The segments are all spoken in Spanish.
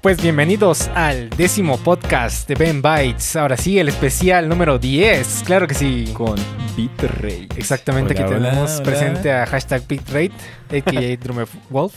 Pues bienvenidos al décimo podcast de Ben Bytes. Ahora sí, el especial número 10. Claro que sí. Con Bitrate. Exactamente, Hola, aquí hola, tenemos hola. presente a hashtag Bitrate, a.k.a. Drummer Wolf.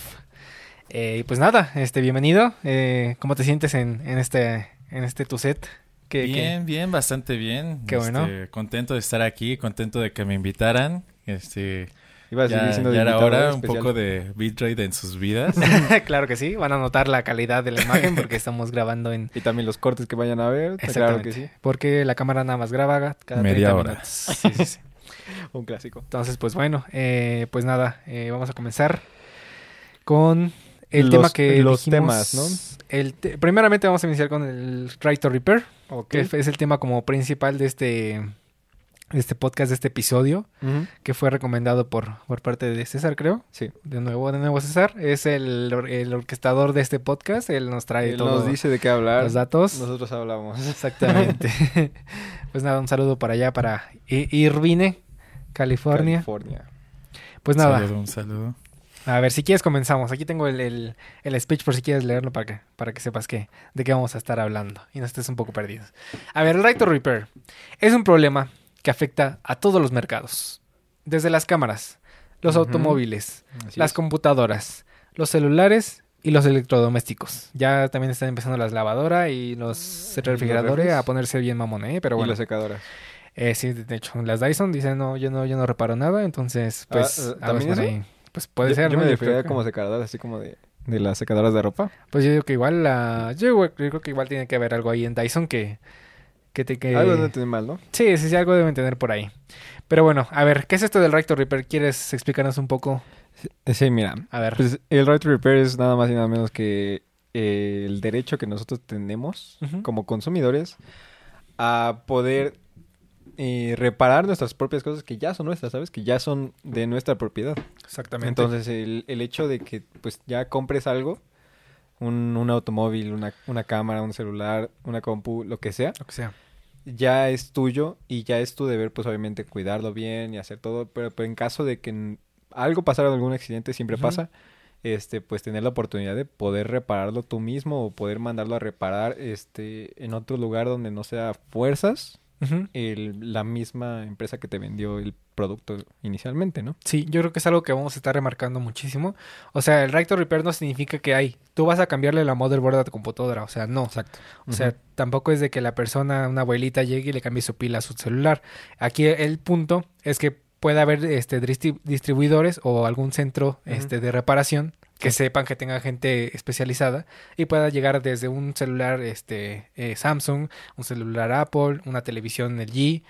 Eh, y pues nada, este, bienvenido. Eh, ¿Cómo te sientes en, en este, en este tu set? ¿Qué- qué- Bien, bien, bastante bien. Qué bueno. Este, contento de estar aquí, contento de que me invitaran. Este, Iba a seguir ya, siendo ya era invitado hora un especial. poco de bitrate en sus vidas. claro que sí, van a notar la calidad de la imagen porque estamos grabando en... Y también los cortes que vayan a ver. Claro que sí. Porque la cámara nada más graba cada Media 30 hora. minutos. Sí, sí, sí. Un clásico. Entonces, pues bueno, eh, pues nada, eh, vamos a comenzar con el Los- tema que los dijimos- temas, ¿no? El te- primeramente vamos a iniciar con el Right to Repair, Ok. que es el tema como principal de este, este podcast, de este episodio, que fue recomendado por, por parte de César, creo. Sí. De nuevo, de nuevo César. Es el, el orquestador de este podcast. Él nos trae Él todos nos dice de qué hablar. los datos. Nosotros hablamos. Exactamente. pues nada, un saludo para allá, para Irvine, California. California. Pues nada, Un saludo, un saludo. a ver, si quieres comenzamos. Aquí tengo el, el, el speech por si quieres leerlo para que, para que sepas que, de qué vamos a estar hablando y no estés un poco perdido. A ver, el right to repair es un problema que afecta a todos los mercados. Desde las cámaras, los automóviles, Así las es. computadoras, los celulares y los electrodomésticos. Ya también están empezando las lavadoras y los refrigeradores a ponerse bien mamón, ¿eh? Pero y bueno. las secadoras. Eh, sí, de hecho, las Dyson dicen, no, yo no, yo no reparo nada, entonces, pues, Ah, ¿también eso? ahí. Pues puede yo, ser, Yo ¿no? me refería como secadoras, así como de, de las secadoras de ropa. Pues yo digo que igual la... Yo, yo creo que igual tiene que haber algo ahí en Dyson que... Que te que... Algo no tiene mal, ¿no? Sí, sí, sí, algo deben tener por ahí. Pero bueno, a ver, ¿qué es esto del Right to Repair? ¿Quieres explicarnos un poco? Sí, mira. A ver. Pues el right to repair es nada más y nada menos que eh, el derecho que nosotros tenemos como consumidores a poder eh, reparar nuestras propias cosas que ya son nuestras, ¿sabes? Que ya son de nuestra propiedad. Exactamente. Entonces, el, el hecho de que pues ya compres algo, un, un automóvil, una, una cámara, un celular, una compu, lo que sea, Lo que sea. ya es tuyo y ya es tu deber, pues obviamente cuidarlo bien y hacer todo, pero, pero en caso de que algo pasara, algún accidente, siempre pasa, este, pues tener la oportunidad de poder repararlo tú mismo o poder mandarlo a reparar, este, en otro lugar donde no sea fuerzas El- la misma empresa que te vendió el producto inicialmente, ¿no? Sí, yo creo que es algo que vamos a estar remarcando muchísimo. O sea, el Right to Repair no significa que hay... Tú vas a cambiarle la motherboard a tu computadora. O sea, no. Exacto. O sea, tampoco es de que la persona, una abuelita, llegue y le cambie su pila a su celular. Aquí el punto es que puede haber este distri- distribuidores o algún centro este, de reparación que sepan que tenga gente especializada y pueda llegar desde un celular este eh, Samsung, un celular Apple, una televisión LG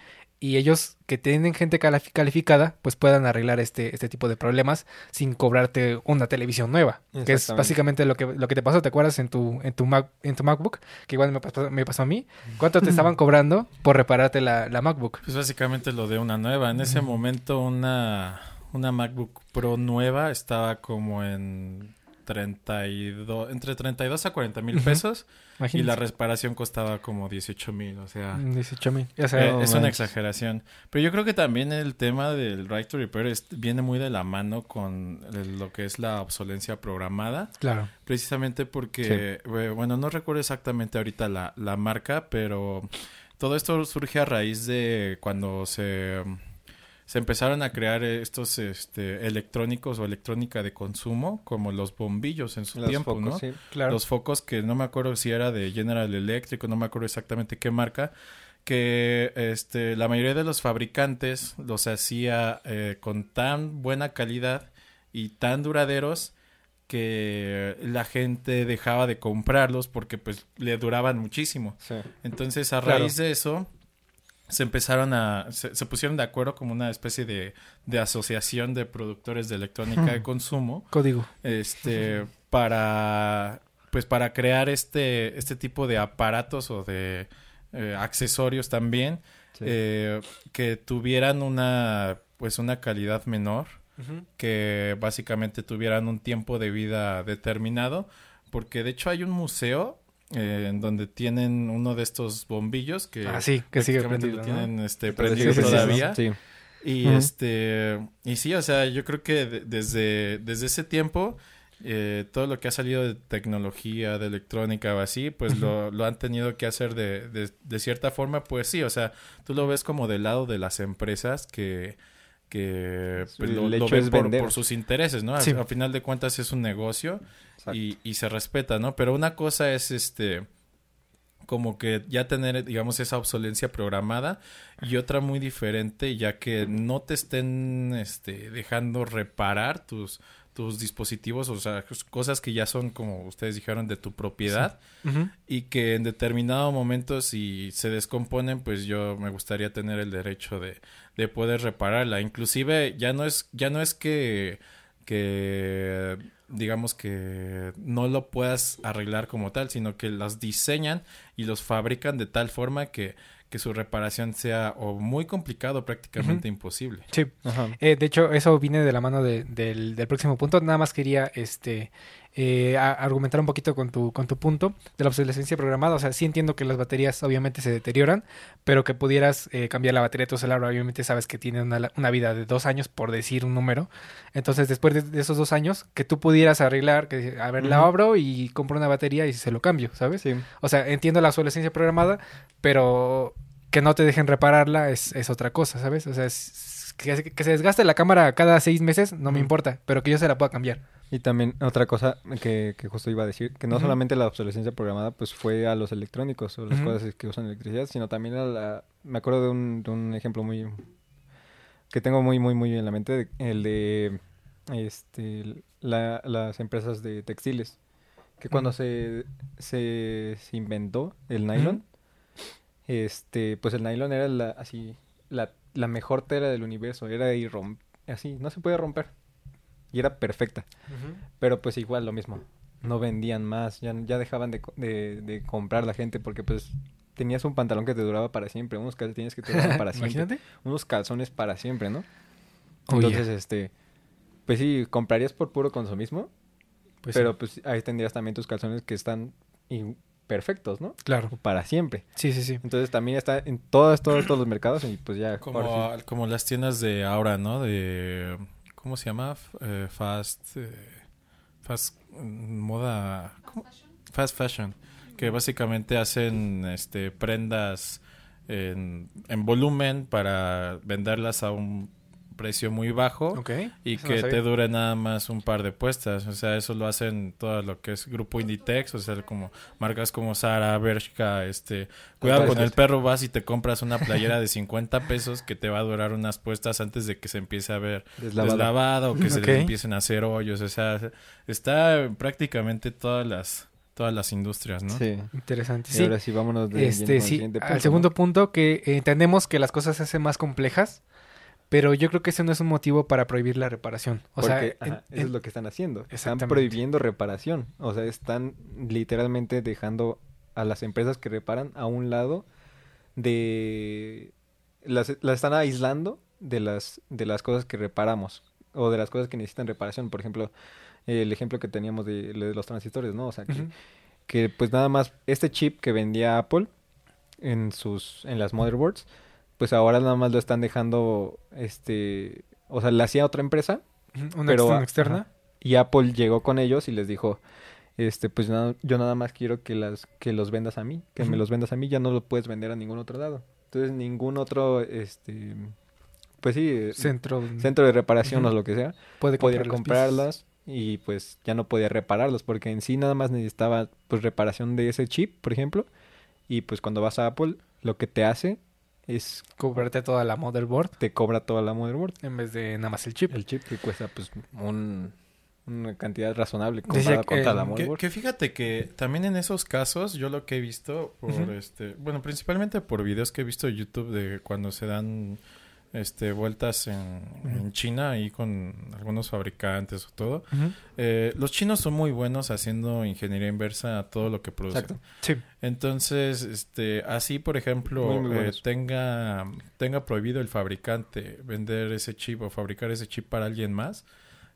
y ellos que tienen gente cali- calificada pues puedan arreglar este, este tipo de problemas sin cobrarte una televisión nueva que es básicamente lo que, lo que te pasó te acuerdas en tu en tu Mac, en tu MacBook que igual me pasó, me pasó a mí. Cuánto te estaban cobrando por repararte la, la MacBook Pues básicamente lo de una nueva. En ese momento una, una MacBook Pro nueva estaba como en 32, entre 32 a 40 mil pesos y la reparación costaba como 18 mil, o sea... 18 mil. O sea, Eh, es una exageración. Pero yo creo que también el tema del right to repair es- viene muy de la mano con el- lo que es la obsolencia programada. claro. Precisamente porque, eh, bueno, no recuerdo exactamente ahorita la, la marca, pero todo esto surge a raíz de cuando se, se empezaron a crear estos este, electrónicos o electrónica de consumo, como los bombillos en su Los tiempo, focos, ¿no? sí. claro los focos que no me acuerdo si era de General Electric no me acuerdo exactamente qué marca que este la mayoría de los fabricantes los hacía eh, con tan buena calidad y tan duraderos que la gente dejaba de comprarlos porque pues le duraban muchísimo Sí. entonces a Claro. raíz de eso se empezaron a se, se pusieron de acuerdo como una especie de, de asociación de productores de electrónica de consumo. Código. Este para pues para crear este este tipo de aparatos o de eh, accesorios también Sí. eh, que tuvieran una pues una calidad menor que básicamente tuvieran un tiempo de vida determinado porque de hecho hay un museo eh, en donde tienen uno de estos bombillos que ah sí que sigue prendido lo ¿no? tienen este prendido sí, sí, sí, todavía Sí. y este, y sí, o sea, yo creo que de- desde, desde ese tiempo eh, todo lo que ha salido de tecnología, de electrónica o así, pues lo, lo, han tenido que hacer de, de, de, cierta forma, pues sí, o sea, tú lo ves como del lado de las empresas que, que pues, lo, lo ven por, por, sus intereses, ¿no? Sí. Al, al, final de cuentas es un negocio y, y, se respeta, ¿no? Pero una cosa es este como que ya tener, digamos, esa obsolencia programada y otra muy diferente, ya que no te estén este, dejando reparar tus, tus dispositivos, o sea, cosas que ya son, como ustedes dijeron, de tu propiedad sí. uh -huh. y que en determinado momento si se descomponen, pues yo me gustaría tener el derecho de, de poder repararla. Inclusive ya no es, ya no es que, que digamos que no lo puedas arreglar como tal, sino que las diseñan y los fabrican de tal forma que, que su reparación sea o muy complicado, prácticamente uh -huh. imposible. Sí, uh -huh. eh, de hecho eso viene de la mano de, del, del, próximo punto. Nada más quería este eh, argumentar un poquito con tu, con tu punto de la obsolescencia programada. O sea, sí entiendo que las baterías obviamente se deterioran, pero que pudieras eh, cambiar la batería de tu celular, obviamente sabes que tiene una, una, vida de dos años, por decir un número. Entonces, después de, de esos dos años, que tú pudieras arreglar, que a ver, uh -huh. la abro y compro una batería y se lo cambio, ¿sabes? Sí. O sea, entiendo la obsolescencia programada, pero que no te dejen repararla es, es otra cosa, ¿sabes? O sea, es, que, que, se desgaste la cámara cada seis meses, no me importa, pero que yo se la pueda cambiar. Y también otra cosa que, que justo iba a decir, que no uh -huh. solamente la obsolescencia programada pues fue a los electrónicos o las uh -huh. cosas que usan electricidad, sino también a la... Me acuerdo de un, de un ejemplo muy... que tengo muy, muy, muy en la mente, el de este, la, las empresas de textiles. Que cuando uh -huh. se, se, se, inventó el nylon, este, pues el nylon era la, así, la, la mejor tela del universo, era irrom así, no se puede romper y era perfecta. Uh -huh. Pero pues igual lo mismo. No vendían más, ya, ya dejaban de, de, de, comprar la gente porque pues tenías un pantalón que te duraba para siempre, unos calcetines que te duraban para siempre, unos calzones para siempre, ¿no? Entonces, oh, yeah. este, pues sí, comprarías por puro consumismo, pues pero sí. pues ahí tendrías también tus calzones que están perfectos, ¿no? Claro. Para siempre. Sí, sí, sí. Entonces también está en todos, todos, todos los mercados y pues ya. Como, sí. como las tiendas de ahora, ¿no? De ¿cómo se llama? Eh, fast, eh, fast mm, moda, ¿cómo? fast fashion, que básicamente hacen este prendas en, en volumen para venderlas a un precio muy bajo okay. y eso que no te dure nada más un par de puestas. O sea, eso lo hacen todo lo que es grupo Inditex, o sea, como marcas como Sara, Bershka, este, cuidado con el perro, vas y te compras una playera de 50 pesos que te va a durar unas puestas antes de que se empiece a ver deslavada, deslavada o que okay. se empiecen a hacer hoyos, o sea, está prácticamente todas las todas las industrias, ¿no? Sí. Interesante. Y sí. ahora sí, vámonos de este, sí, al segundo punto que entendemos que las cosas se hacen más complejas pero yo creo que ese no es un motivo para prohibir la reparación. O Porque, sea, ajá, en, eso en... es lo que están haciendo. Están prohibiendo reparación. O sea, están literalmente dejando a las empresas que reparan a un lado de... Las, las están aislando de las, de las cosas que reparamos o de las cosas que necesitan reparación. Por ejemplo, el ejemplo que teníamos de, de los transistores, ¿no? O sea, que, uh -huh. que pues nada más este chip que vendía Apple en sus en las motherboards pues ahora nada más lo están dejando, este, o sea, le hacía otra empresa. Una pero, externa. Y Apple llegó con ellos y les dijo, este, pues nada, yo nada más quiero que las, que los vendas a mí, que uh -huh. me los vendas a mí, ya no lo puedes vender a ningún otro lado. Entonces ningún otro, este, pues sí, eh, centro, centro de reparación uh -huh. o lo que sea, puede podía comprarlas y pues ya no podía repararlos porque en sí nada más necesitaba pues reparación de ese chip, por ejemplo, y pues cuando vas a Apple lo que te hace es cobrarte toda la motherboard. Te cobra toda la motherboard. En vez de nada más el chip. El chip que cuesta pues un, una cantidad razonable comparada con toda la motherboard. Que, que, fíjate que también en esos casos yo lo que he visto por uh -huh. este, bueno, principalmente por videos que he visto en YouTube de cuando se dan este vueltas en, uh -huh. en China ahí con algunos fabricantes o todo. Uh -huh. eh, los chinos son muy buenos haciendo ingeniería inversa a todo lo que producen. Exacto. Sí. Entonces, este, así por ejemplo, muy, muy eh, tenga tenga prohibido el fabricante vender ese chip o fabricar ese chip para alguien más.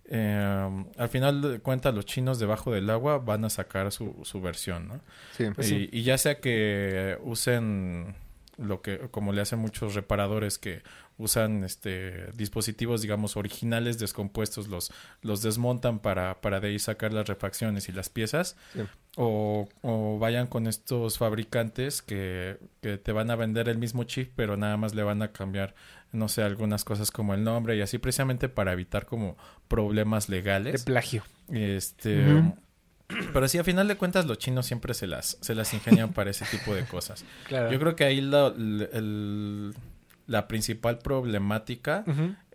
Eh, al final de cuentas los chinos debajo del agua van a sacar su, su versión, ¿no? Sí, pues y, sí. y ya sea que usen lo que como le hacen muchos reparadores que usan este dispositivos digamos originales descompuestos los los desmontan para para de ahí sacar las refacciones y las piezas Sí. o, o vayan con estos fabricantes que, que te van a vender el mismo chip pero nada más le van a cambiar no sé algunas cosas como el nombre y así precisamente para evitar como problemas De legales plagio. este. Pero sí a final de cuentas los chinos siempre se las se las ingenian para ese tipo de cosas Claro. yo creo que ahí la, el- la principal problemática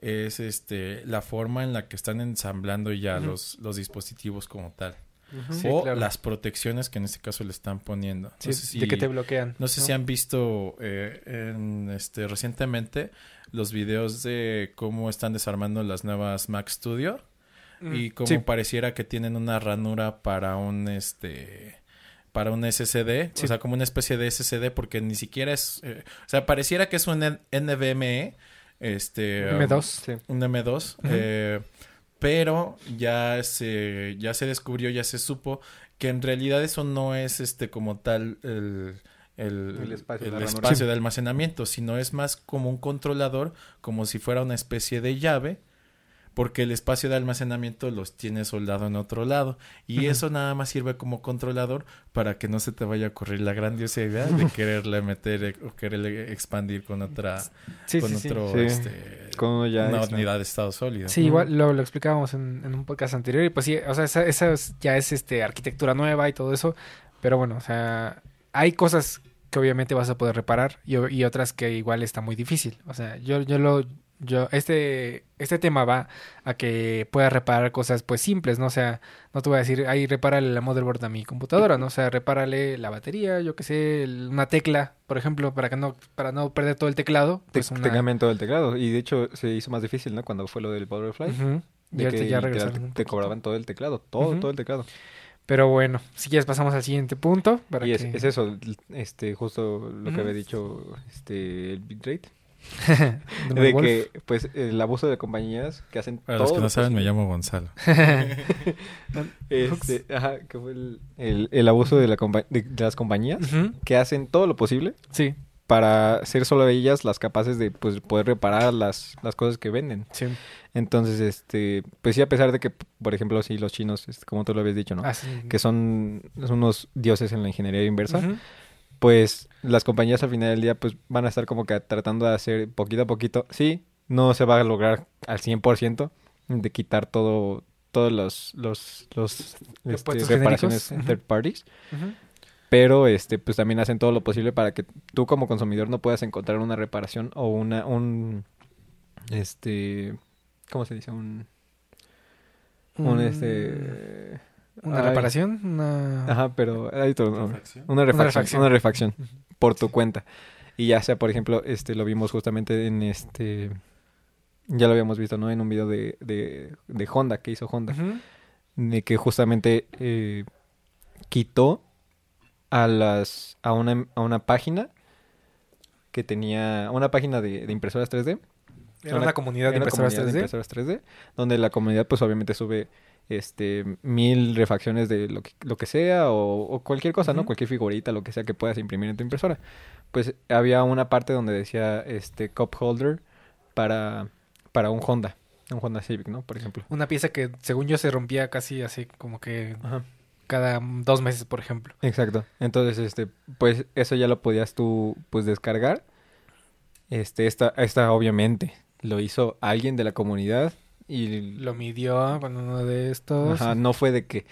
es este la forma en la que están ensamblando ya los, los dispositivos como tal. Sí, o claro. las protecciones que en este caso le están poniendo. Sí, no sé si, de que te bloquean. no sé si han visto eh, en, este, recientemente los videos de cómo están desarmando las nuevas Mac Studio Mm, y cómo sí. pareciera que tienen una ranura para un este para un SSD, Sí. o sea, como una especie de SSD porque ni siquiera es eh, o sea, pareciera que es un N- NVMe este um, M2. Sí. un M2, Ujú. eh, pero ya se, ya se descubrió, ya se supo que en realidad eso no es este como tal el, el, El espacio, el de almacenamiento, sino es más como un controlador, como si fuera una especie de llave, porque el espacio de almacenamiento los tiene soldado en otro lado. Y eso nada más sirve como controlador para que no se te vaya a ocurrir la grandiosa idea de quererle meter eh, o quererle expandir con otra, Sí, con sí, otro, Sí. este, Con ya una unidad de estado sólido. Sí, igual lo, lo explicábamos en, en un podcast anterior y pues sí, o sea, esa, esa es- ya es este arquitectura nueva y todo eso, pero bueno, o sea, hay cosas que obviamente vas a poder reparar y, y otras que igual está muy difícil. O sea, yo, yo lo, yo, este, este tema va a que puedas reparar cosas pues simples, ¿no? O sea, no te voy a decir, ahí repárale la motherboard a mi computadora, ¿no? O sea, repárale la batería, yo qué sé, una tecla, por ejemplo, para que no, para no perder todo el teclado. Te, Pues te una... cambian todo el teclado. Y de hecho se hizo más difícil, ¿no? Cuando fue lo del Butterfly. Ujú. Y De ahorita que ya te, te cobraban todo el teclado. Todo, todo el teclado. Pero bueno, si quieres pasamos al siguiente punto. Para Y es, que... es eso, este, justo lo que había dicho este, el bitrate. De Wolf. que, pues, el abuso de compañías que hacen Para los que lo no saben, me llamo Gonzalo. Este, ajá, que fue el, el- el abuso de, la compa- de, de las compañías que hacen todo lo posible Sí, para ser solo ellas las capaces de pues, poder reparar las, las cosas que venden. sí. Entonces, este, pues sí, a pesar de que, por ejemplo, sí, los chinos, este, como tú lo habías dicho, ¿no? Hacen- Que son, son unos dioses en la ingeniería inversa. Pues las compañías al final del día pues van a estar como que tratando de hacer poquito a poquito. Sí, no se va a lograr al 100% de quitar todo todos los los los este, reparaciones genéricos, third parties, pero este pues también hacen todo lo posible para que tú como consumidor no puedas encontrar una reparación o una un este ¿cómo se dice? un un Mm, este Una ay, reparación, una... Ajá, pero hay otro nombre. Refacción. Una refacción, una refacción por tu cuenta. Y ya sea, por ejemplo, este lo vimos justamente en este ya lo habíamos visto, ¿no? En un video de, de, de Honda que hizo Honda, de que justamente eh, quitó a las a una a una página que tenía una página de, de impresoras 3D Era Una- una comunidad de era una impresoras comunidad 3D. de impresoras 3D, donde la comunidad pues obviamente sube este mil refacciones de lo que, lo que sea o, o cualquier cosa, ¿no? Ujú. Cualquier figurita, lo que sea que puedas imprimir en tu impresora. Pues había una parte donde decía este cup holder para, para un Honda, un Honda Civic, ¿no? Por ejemplo. Una pieza que según yo se rompía casi así como que Ajá. cada dos meses, por ejemplo. Exacto. Entonces, este, pues eso ya lo podías tú pues descargar. Este, esta, esta obviamente lo hizo alguien de la comunidad y Lo midió con uno de estos. Ajá, no fue de que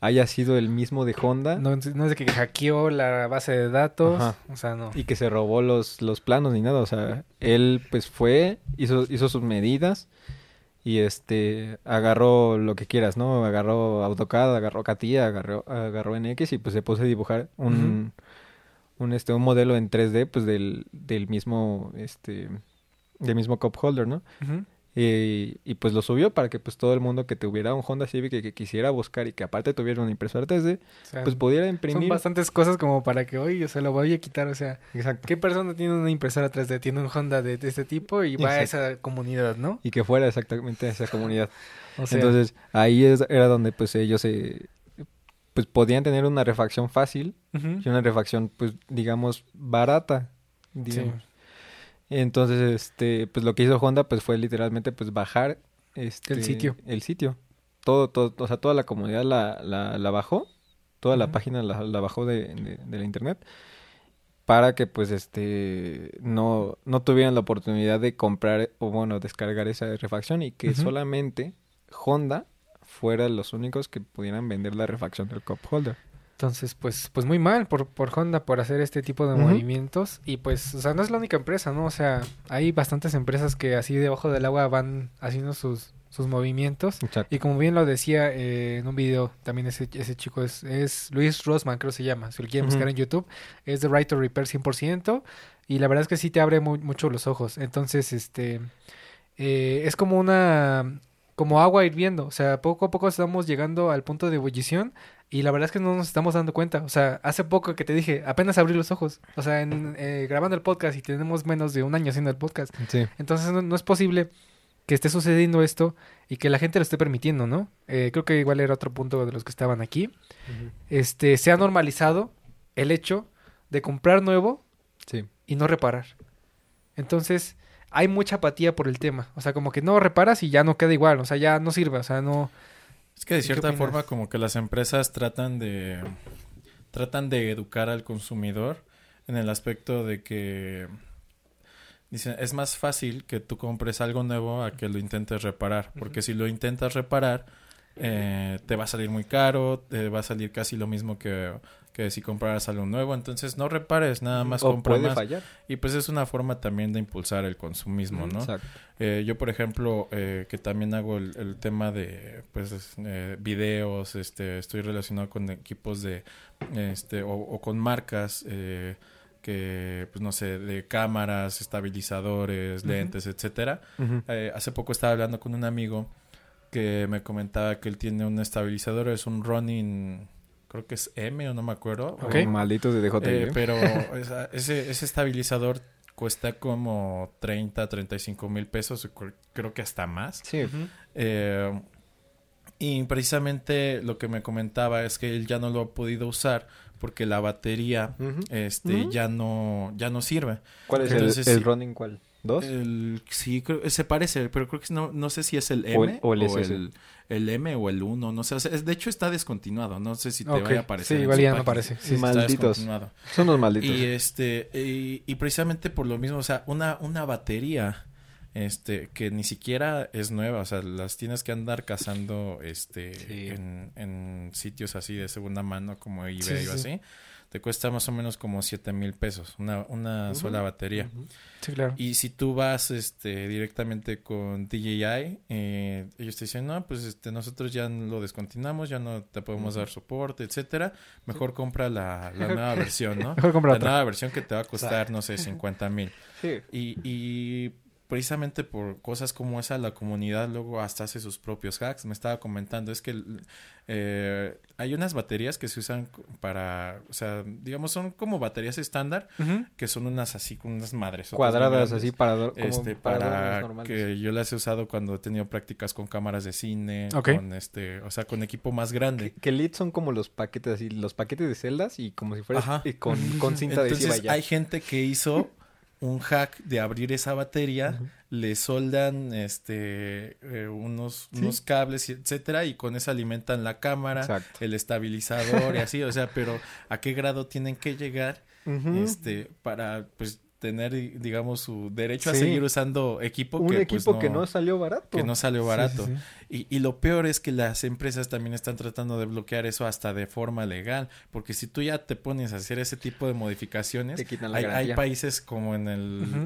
haya sido el mismo de Honda No, no es de que hackeó la base de datos. Ajá. O sea, no. y que se robó los, los planos ni nada. O sea, él pues fue, hizo, hizo sus medidas y este agarró lo que quieras, ¿no? Agarró AutoCAD, agarró CATIA, agarró, agarró NX y pues se puso a dibujar un, un, este, un modelo en 3D pues del, del mismo, este, del mismo cup holder, ¿no? Ujú. Y, y, pues lo subió para que pues todo el mundo que tuviera un Honda Civic y que quisiera buscar y que aparte tuviera una impresora 3D, O sea, pues pudiera son imprimir. bastantes cosas como para que, oye, se lo voy a quitar. O sea, Exacto. ¿qué persona tiene una impresora 3D? Tiene un Honda de, de este tipo y va a esa comunidad, ¿no? Y que fuera exactamente esa comunidad. O sea, Entonces ahí es- era donde pues ellos se pues podían tener una refacción fácil y una refacción pues digamos barata digamos. Entonces, este, pues lo que hizo Honda, pues fue literalmente, pues bajar este, El sitio. El sitio. Todo, todo, o sea, toda la comunidad la, la, la bajó, toda la página la, la bajó de, de, de la internet para que pues este no, no tuvieran la oportunidad de comprar o bueno descargar esa refacción y que solamente Honda fuera los únicos que pudieran vender la refacción del cup holder. Entonces, pues, pues muy mal por, por Honda por hacer este tipo de movimientos. Y pues, o sea, no es la única empresa, ¿no? O sea, hay bastantes empresas que así debajo del agua van haciendo sus, sus movimientos. Exacto. Y como bien lo decía eh, en un video, también ese, ese chico es, es Luis Rosman, creo que se llama. Si lo quieren buscar en YouTube, es de Right to Repair 100%. Y la verdad es que sí te abre mu- mucho los ojos. Entonces, este, eh, es como una, como agua hirviendo. O sea, poco a poco estamos llegando al punto de ebullición. Y la verdad es que no nos estamos dando cuenta. O sea, hace poco que te dije, apenas abrí los ojos. O sea, en, eh, grabando el podcast y tenemos menos de un año haciendo el podcast. Sí. Entonces no, no es posible que esté sucediendo esto y que la gente lo esté permitiendo, ¿no? Eh, creo que igual era otro punto de los que estaban aquí. Este, se ha normalizado el hecho de comprar nuevo Sí. y no reparar. Entonces, hay mucha apatía por el tema. O sea, como que no reparas y ya no queda igual. O sea, ya no sirve. O sea, no... Es que de ¿Qué cierta forma como que las empresas tratan de tratan de educar al consumidor en el aspecto de que dicen es más fácil que tú compres algo nuevo a que lo intentes reparar, porque si lo intentas reparar eh, te va a salir muy caro, te va a salir casi lo mismo que, que si compraras algo nuevo, entonces no repares, nada más O compra puede más. fallar. Y pues es una forma también de impulsar el consumismo, ¿no? Exacto. Eh, yo, por ejemplo, eh, que también hago el, el tema de, pues, es- eh, videos, este, estoy relacionado con equipos de, este, o, o con marcas, eh, que, pues, no sé, de cámaras, estabilizadores, lentes, etcétera. Eh, hace poco estaba hablando con un amigo que me comentaba que él tiene un estabilizador, es un Ronin, creo que es M o no me acuerdo. Ok. Oh, malditos de. Eh, ¿eh? pero esa- ese, ese estabilizador cuesta como 30, 35 mil pesos, cre- creo que hasta más. Sí. Eh, y precisamente lo que me comentaba es que él ya no lo ha podido usar porque la batería este ya no ya no sirve. ¿Cuál es Entonces, el, running cuál? ¿Dos? El, sí, creo, se parece, pero creo que no, no sé si es el O M el- o el SS. el, el M o el 1, no sé. o sea, de hecho está descontinuado, no sé si te Ok. vaya a aparecer. Sí, igual ya no aparece. Sí, Malditos. Son los malditos. Y este, y, y precisamente por lo mismo, o sea, una, una batería, este, que ni siquiera es nueva, o sea, las tienes que andar cazando, este, Sí. en, en sitios así de segunda mano como eBay Sí, o sí. así, te cuesta más o menos como siete mil pesos, una, una sola batería. Sí, claro. Y si tú vas este, directamente con DJI, eh, ellos te dicen, no, pues este, nosotros ya lo descontinuamos, ya no te podemos dar soporte, etcétera. Mejor compra la, la nueva versión, ¿no? Mejor comprar La otra. nueva versión que te va a costar, no sé, 50 mil. Sí. Y, y precisamente por cosas como esa, la comunidad luego hasta hace sus propios hacks. Me estaba comentando, es que eh, hay unas baterías que se usan para, o sea, digamos, son como baterías estándar, que son unas así, con unas madres. Cuadradas así para, como Este, para que yo las he usado cuando he tenido prácticas con cámaras de cine, Ok. con este, o sea, con equipo más grande. Que, que lead son como los paquetes así, los paquetes de celdas y como si fuera con, con cinta Entonces adhesiva ya. hay gente que hizo un hack de abrir esa batería, le soldan este eh, unos, Sí. unos cables, y etcétera, y con eso alimentan la cámara, Exacto. el estabilizador y así, o sea, pero a qué grado tienen que llegar este para pues tener digamos su derecho a seguir usando equipo Un que equipo pues, que no salió barato. que no salió barato. sí, sí. Y, y lo peor es que las empresas también están tratando de bloquear eso hasta de forma legal, porque si tú ya te pones a hacer ese tipo de modificaciones, Te quitan la hay, hay países como en el,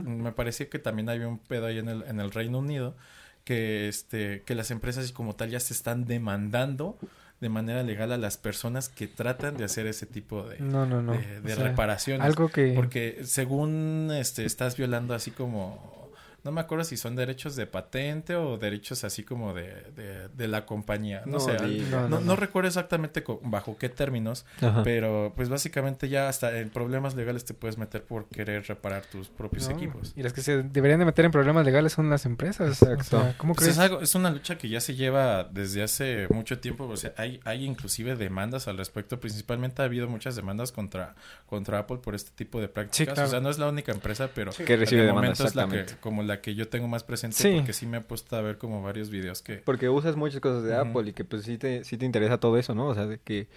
me pareció que también había un pedo ahí en el, en el Reino Unido, que este, que las empresas como tal ya se están demandando de manera legal a las personas que tratan de hacer ese tipo de, No, no, no. de, de O sea, reparaciones. Algo que... Porque según este estás violando así como no me acuerdo si son derechos de patente o derechos así como de, de, de la compañía. No, No sé, no, No, no, no, no. recuerdo exactamente bajo qué términos, Ajá. pero pues básicamente ya hasta en problemas legales te puedes meter por querer reparar tus propios No, equipos. Y las que se deberían de meter en problemas legales son las empresas. Exacto. O sea, ¿Cómo Pues crees? es, algo, es una lucha que ya se lleva desde hace mucho tiempo. O sea, hay, hay inclusive demandas al respecto. Principalmente ha habido muchas demandas contra, contra Apple por este tipo de prácticas. claro. O sea, no es la única empresa, pero Que recibe de demandas, momento es la que, exactamente. como la que yo tengo más presente Sí. porque sí me he puesto a ver como varios videos que... Porque usas muchas cosas de. Apple y que pues sí te, sí te interesa todo eso, ¿no? O sea, de que,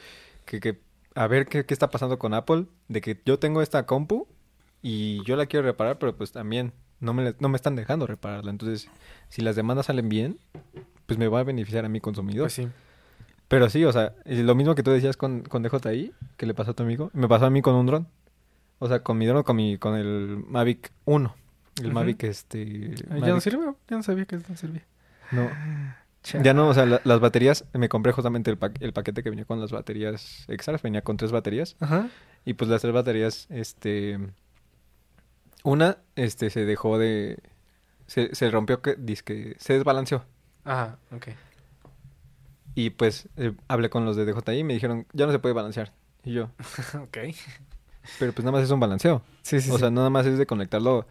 que, que a ver qué, qué está pasando con Apple, de que yo tengo esta compu y yo la quiero reparar, pero pues también no me, no me están dejando repararla. Entonces, si las demandas salen bien, pues me va a beneficiar a mi consumidor. Pues sí. Pero sí, o sea, lo mismo que tú decías con, con DJI, que le pasó a tu amigo, me pasó a mí con un dron. O sea, con mi dron, con, mi, con el Mavic 1. El Ujú. Mavic, este... ¿Ya no sirve? Ya no sabía que no servía. No, ya no, o sea, la- las baterías, me compré justamente el, pa- el paquete que venía con las baterías extras, venía con tres baterías. Ajá. Y pues las tres baterías, este... Una, este, se dejó de... Se, se rompió, que, dizque, se desbalanceó. Ajá, ok. Y pues eh, hablé con los de DJI y me dijeron, ya no se puede balancear. Y yo, ok. pero pues nada más es un balanceo. Sí, sí, o sí. sea, nada más es de conectarlo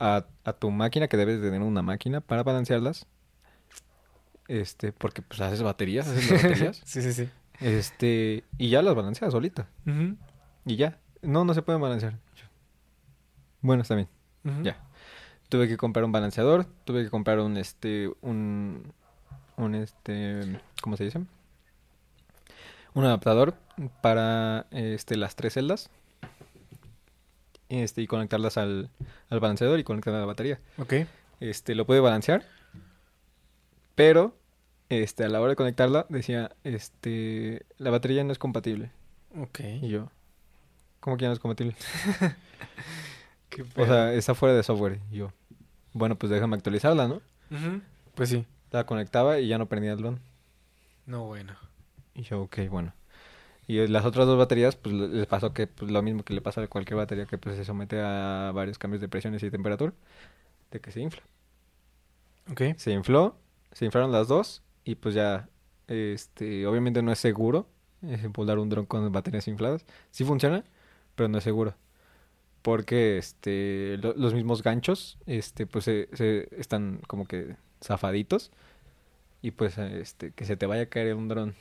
a, a tu máquina, que debes de tener una máquina para balancearlas. Este, porque pues haces baterías, haces las baterías. sí, sí, sí. este, y ya las balanceas solita. Y ya. No, no se pueden balancear. Bueno, está bien. Ya. Tuve que comprar un balanceador, tuve que comprar un este un un este ¿cómo se dice? Un adaptador para este las tres celdas. Este y conectarlas al, al balanceador y conectar a la batería. Ok. Este lo puede balancear. Pero este a la hora de conectarla decía, este la batería no es compatible. Ok. Y yo, ¿cómo que ya no es compatible? Qué O sea, está fuera de software. Y yo, bueno, pues déjame actualizarla, ¿no? Pues sí. La conectaba y ya no prendía el dron. No, bueno. Y yo, ok, bueno. Y las otras dos baterías, pues le- les pasó que pues, lo mismo que le pasa a cualquier batería que pues se somete a varios cambios de presiones y temperatura, de que se infla. Ok. Se infló, se inflaron las dos y pues ya, este, obviamente no es seguro eh, volar un dron con baterías infladas. Sí funciona, pero no es seguro. Porque este, lo- los mismos ganchos, este, pues se, se están como que zafaditos y pues este, que se te vaya a caer un dron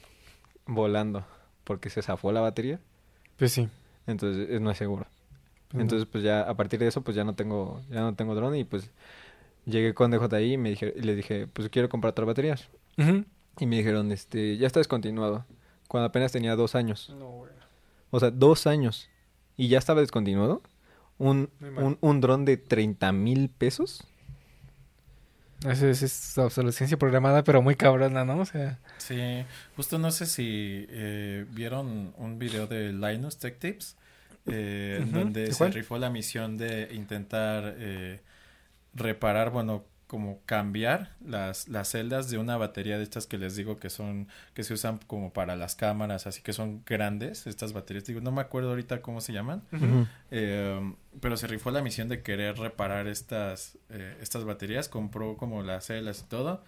volando porque se zafó la batería, Pues sí. entonces no es seguro. Pues no. Entonces, pues ya a partir de eso, pues ya no tengo, ya no tengo dron y pues llegué con DJI y me dije, y le dije, pues quiero comprar otras baterías. Ujú. Y me dijeron, este, ya está descontinuado. Cuando apenas tenía dos años. No, bueno. O sea, dos años. Y ya estaba descontinuado. Un, un, un dron de 30 mil pesos. Eso es, es obsolescencia programada, pero muy cabrona, ¿no? O sea, Sí, justo no sé si eh, vieron un video de Linus Tech Tips, eh, donde ¿de se rifó la misión de intentar eh, reparar, bueno, como cambiar las, las celdas de una batería de estas que les digo que son, que se usan como para las cámaras, así que son grandes, estas baterías, digo, no me acuerdo ahorita cómo se llaman, eh, pero se rifó la misión de querer reparar estas, eh, estas baterías, compró como las celdas y todo.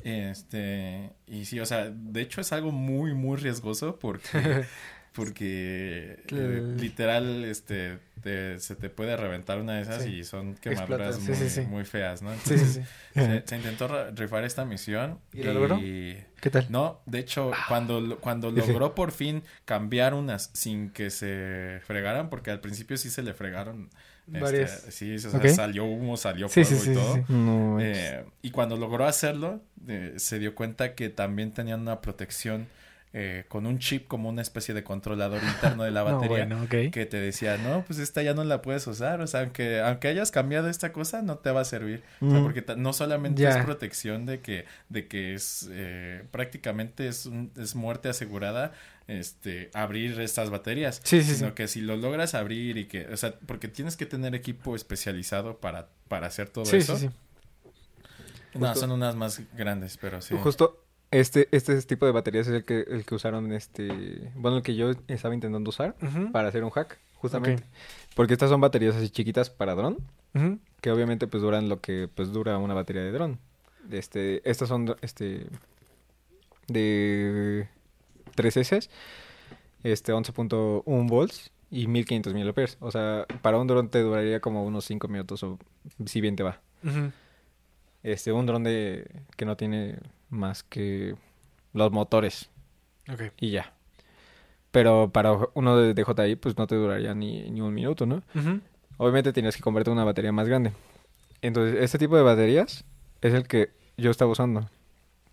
Este, y sí, o sea, de hecho es algo muy, muy riesgoso porque, porque eh, literal, este, te- se te puede reventar una de esas Sí. y son quemaduras muy, Sí, sí, sí. muy feas, ¿no? sí. Se, se intentó rifar esta misión ¿Y lo logró? ¿Qué tal? no, de hecho, Ah. cuando, cuando logró por fin cambiar unas sin que se fregaran, porque al principio sí se le fregaron. este, Varias. sí, o sea, salió humo, salió fuego sí, sí, y todo. No. Eh, y cuando logró hacerlo, eh, se dio cuenta que también tenían una protección eh, con un chip como una especie de controlador interno de la No, batería. bueno. Que te decía, no, pues esta ya no la puedes usar. O sea, aunque, aunque hayas cambiado esta cosa, no te va a servir. O sea, Mm. porque no solamente es protección de que, de que es eh, prácticamente es, un- es muerte asegurada este abrir estas baterías. Sí, sí, sino sí. que si lo logras abrir y que, o sea, porque tienes que tener equipo especializado para, para hacer todo Sí, eso. sí, sí. No, son unas más grandes, pero sí. Justo este, este tipo de baterías es el que, el que usaron este. Bueno, el que yo estaba intentando usar para hacer un hack. justamente. Porque estas son baterías así chiquitas para dron, que obviamente pues duran lo que pues dura una batería de dron. Este, estas son este de 3 S, este 11.1 volts y 1500 miliamperes. O sea, para un dron te duraría como unos 5 minutos o si bien te va. Este, un dron de que no tiene más que los motores Ok. y ya. Pero para uno de DJI, pues no te duraría ni, ni un minuto, ¿no? Obviamente tienes que comprarte una batería más grande. Entonces, este tipo de baterías es el que yo estaba usando.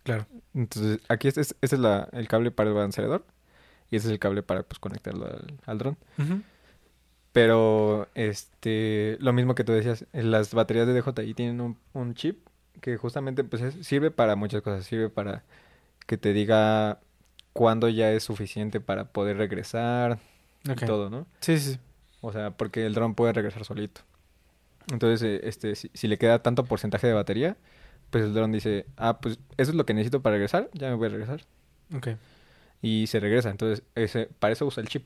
Claro. Entonces, aquí este es, este es la, el cable para el balanceador y este es el cable para pues conectarlo al, al dron. Pero, este, lo mismo que tú decías, las baterías de DJI tienen un, un chip que justamente pues es- sirve para muchas cosas. Sirve para que te diga cuándo ya es suficiente para poder regresar y todo, ¿no? Sí, sí. O sea, porque el dron puede regresar solito. Entonces, eh, este, si, si le queda tanto porcentaje de batería, pues el dron dice, ah, pues eso es lo que necesito para regresar, ya me voy a regresar. Ok. Y se regresa. Entonces, ese, para eso usa el chip.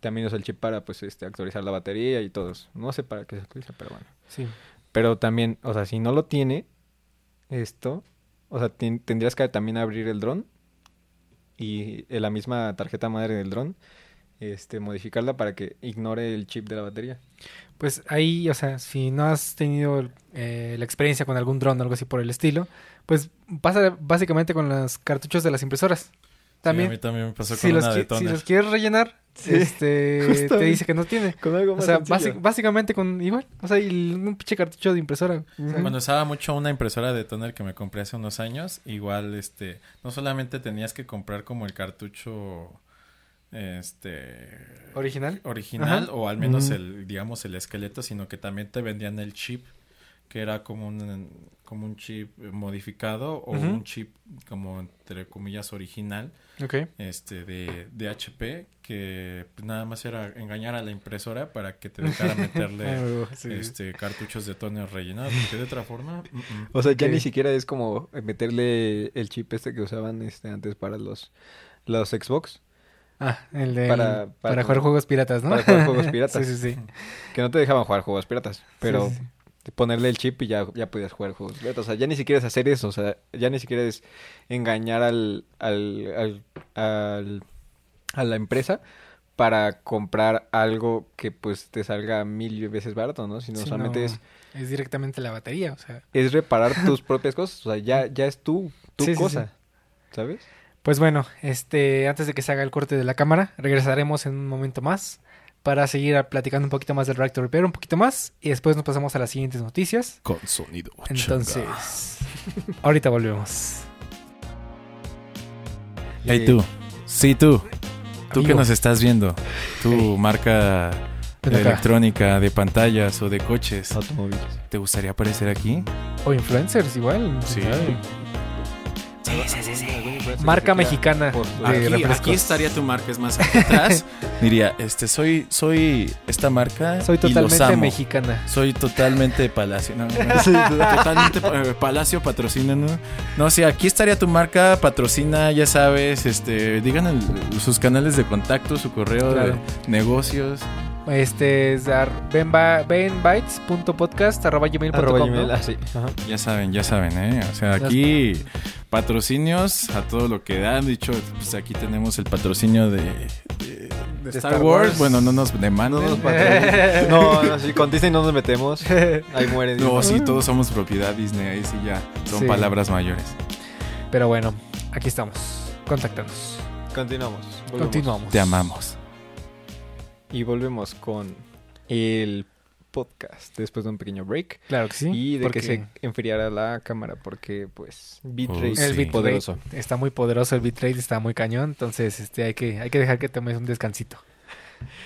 También usa el chip para, pues, este, actualizar la batería y todo eso. No sé para qué se actualiza, pero bueno. Sí. Pero también, o sea, si no lo tiene, esto, o sea, tendrías que también abrir el dron y en la misma tarjeta madre del dron, este, modificarla para que ignore el chip de la batería. Pues ahí, o sea, si no has tenido eh, la experiencia con algún dron o algo así por el estilo, pues pasa básicamente con los cartuchos de las impresoras. También, Sí, a mí también me pasó si, con los, una de si los quieres rellenar, Sí, este, te dice que no tiene. Con algo O más sea, sencillo. basi- básicamente con igual, o sea, y un pinche cartucho de impresora. O sea, Bueno, usaba mucho una impresora de toner que me compré hace unos años. Igual, este, no solamente tenías que comprar como el cartucho, este, original. original Ajá. o al menos Ujú. el, digamos, el esqueleto, sino que también te vendían el chip, que era como un, como un chip modificado o un chip como entre comillas original, Ok. este, de, de HP, que pues, nada más era engañar a la impresora para que te dejara meterle Ah, sí. este cartuchos de toner rellenados, porque de otra forma, mm, mm. O sea, ya ni siquiera es como meterle el chip este que usaban este antes para los, los Xbox, Ah, el de Para- para, para- jugar juegos piratas, ¿no? para jugar juegos piratas. sí, sí, sí. que no te dejaban jugar juegos piratas, pero Sí, sí, sí. Ponerle el chip y ya, ya podías jugar juegos. O sea, ya ni siquiera es hacer eso, o sea, ya ni siquiera es engañar al, al, al, al- a la empresa para comprar algo que pues te salga mil veces barato, ¿no? Sino Sí, solamente no, es, es directamente la batería, o sea. es reparar tus propias cosas, o sea, ya, ya es tu, tu sí, cosa, sí. ¿sabes? Pues bueno, este, antes de que se haga el corte de la cámara, regresaremos en un momento más para seguir platicando un poquito más del Reactor Repair, un poquito más, y después nos pasamos a las siguientes noticias. Con sonido. Entonces, ahorita volvemos. Hey Eh, tú, sí tú, tú que nos estás viendo, tu Hey. marca electrónica de pantallas o de coches, Automóviles. ¿te gustaría aparecer aquí? O influencers, igual. Sí. Marca mexicana Aquí, estaría tu marca, es más, aquí atrás diría, este, soy, soy esta marca Soy y los totalmente amo. mexicana. Soy totalmente Palacio. No, totalmente eh, Palacio patrocina, ¿no? No, sí, aquí estaría tu marca, patrocina, ya sabes, este, digan el- sus canales de contacto, su correo Claro. de negocios. Este es dar benba- benbytes.podcast arroba gmail punto Arroba com, Gmail, ¿no? ah, sí. Ya saben, ya saben, ¿eh? O sea, aquí patrocinios a todo lo que dan. Dicho, pues aquí tenemos el patrocinio de, de- de De Star, Star Wars. Wars. Bueno, no nos demanden. No nos no, no, sí, con Disney no nos metemos. Ahí muere No, Disney. sí, todos somos propiedad Disney. Ahí sí ya son Sí. palabras mayores. Pero bueno, aquí estamos. Contáctanos. Continuamos. volvemos. Continuamos. Te amamos. Y volvemos con el podcast después de un pequeño break. Claro que sí. y de porque que se enfriara la cámara porque pues bitrate Oh, sí. el Sí. bitrate poderoso. está muy poderoso, el bitrate está muy cañón, entonces este hay que hay que dejar que tomes un descansito.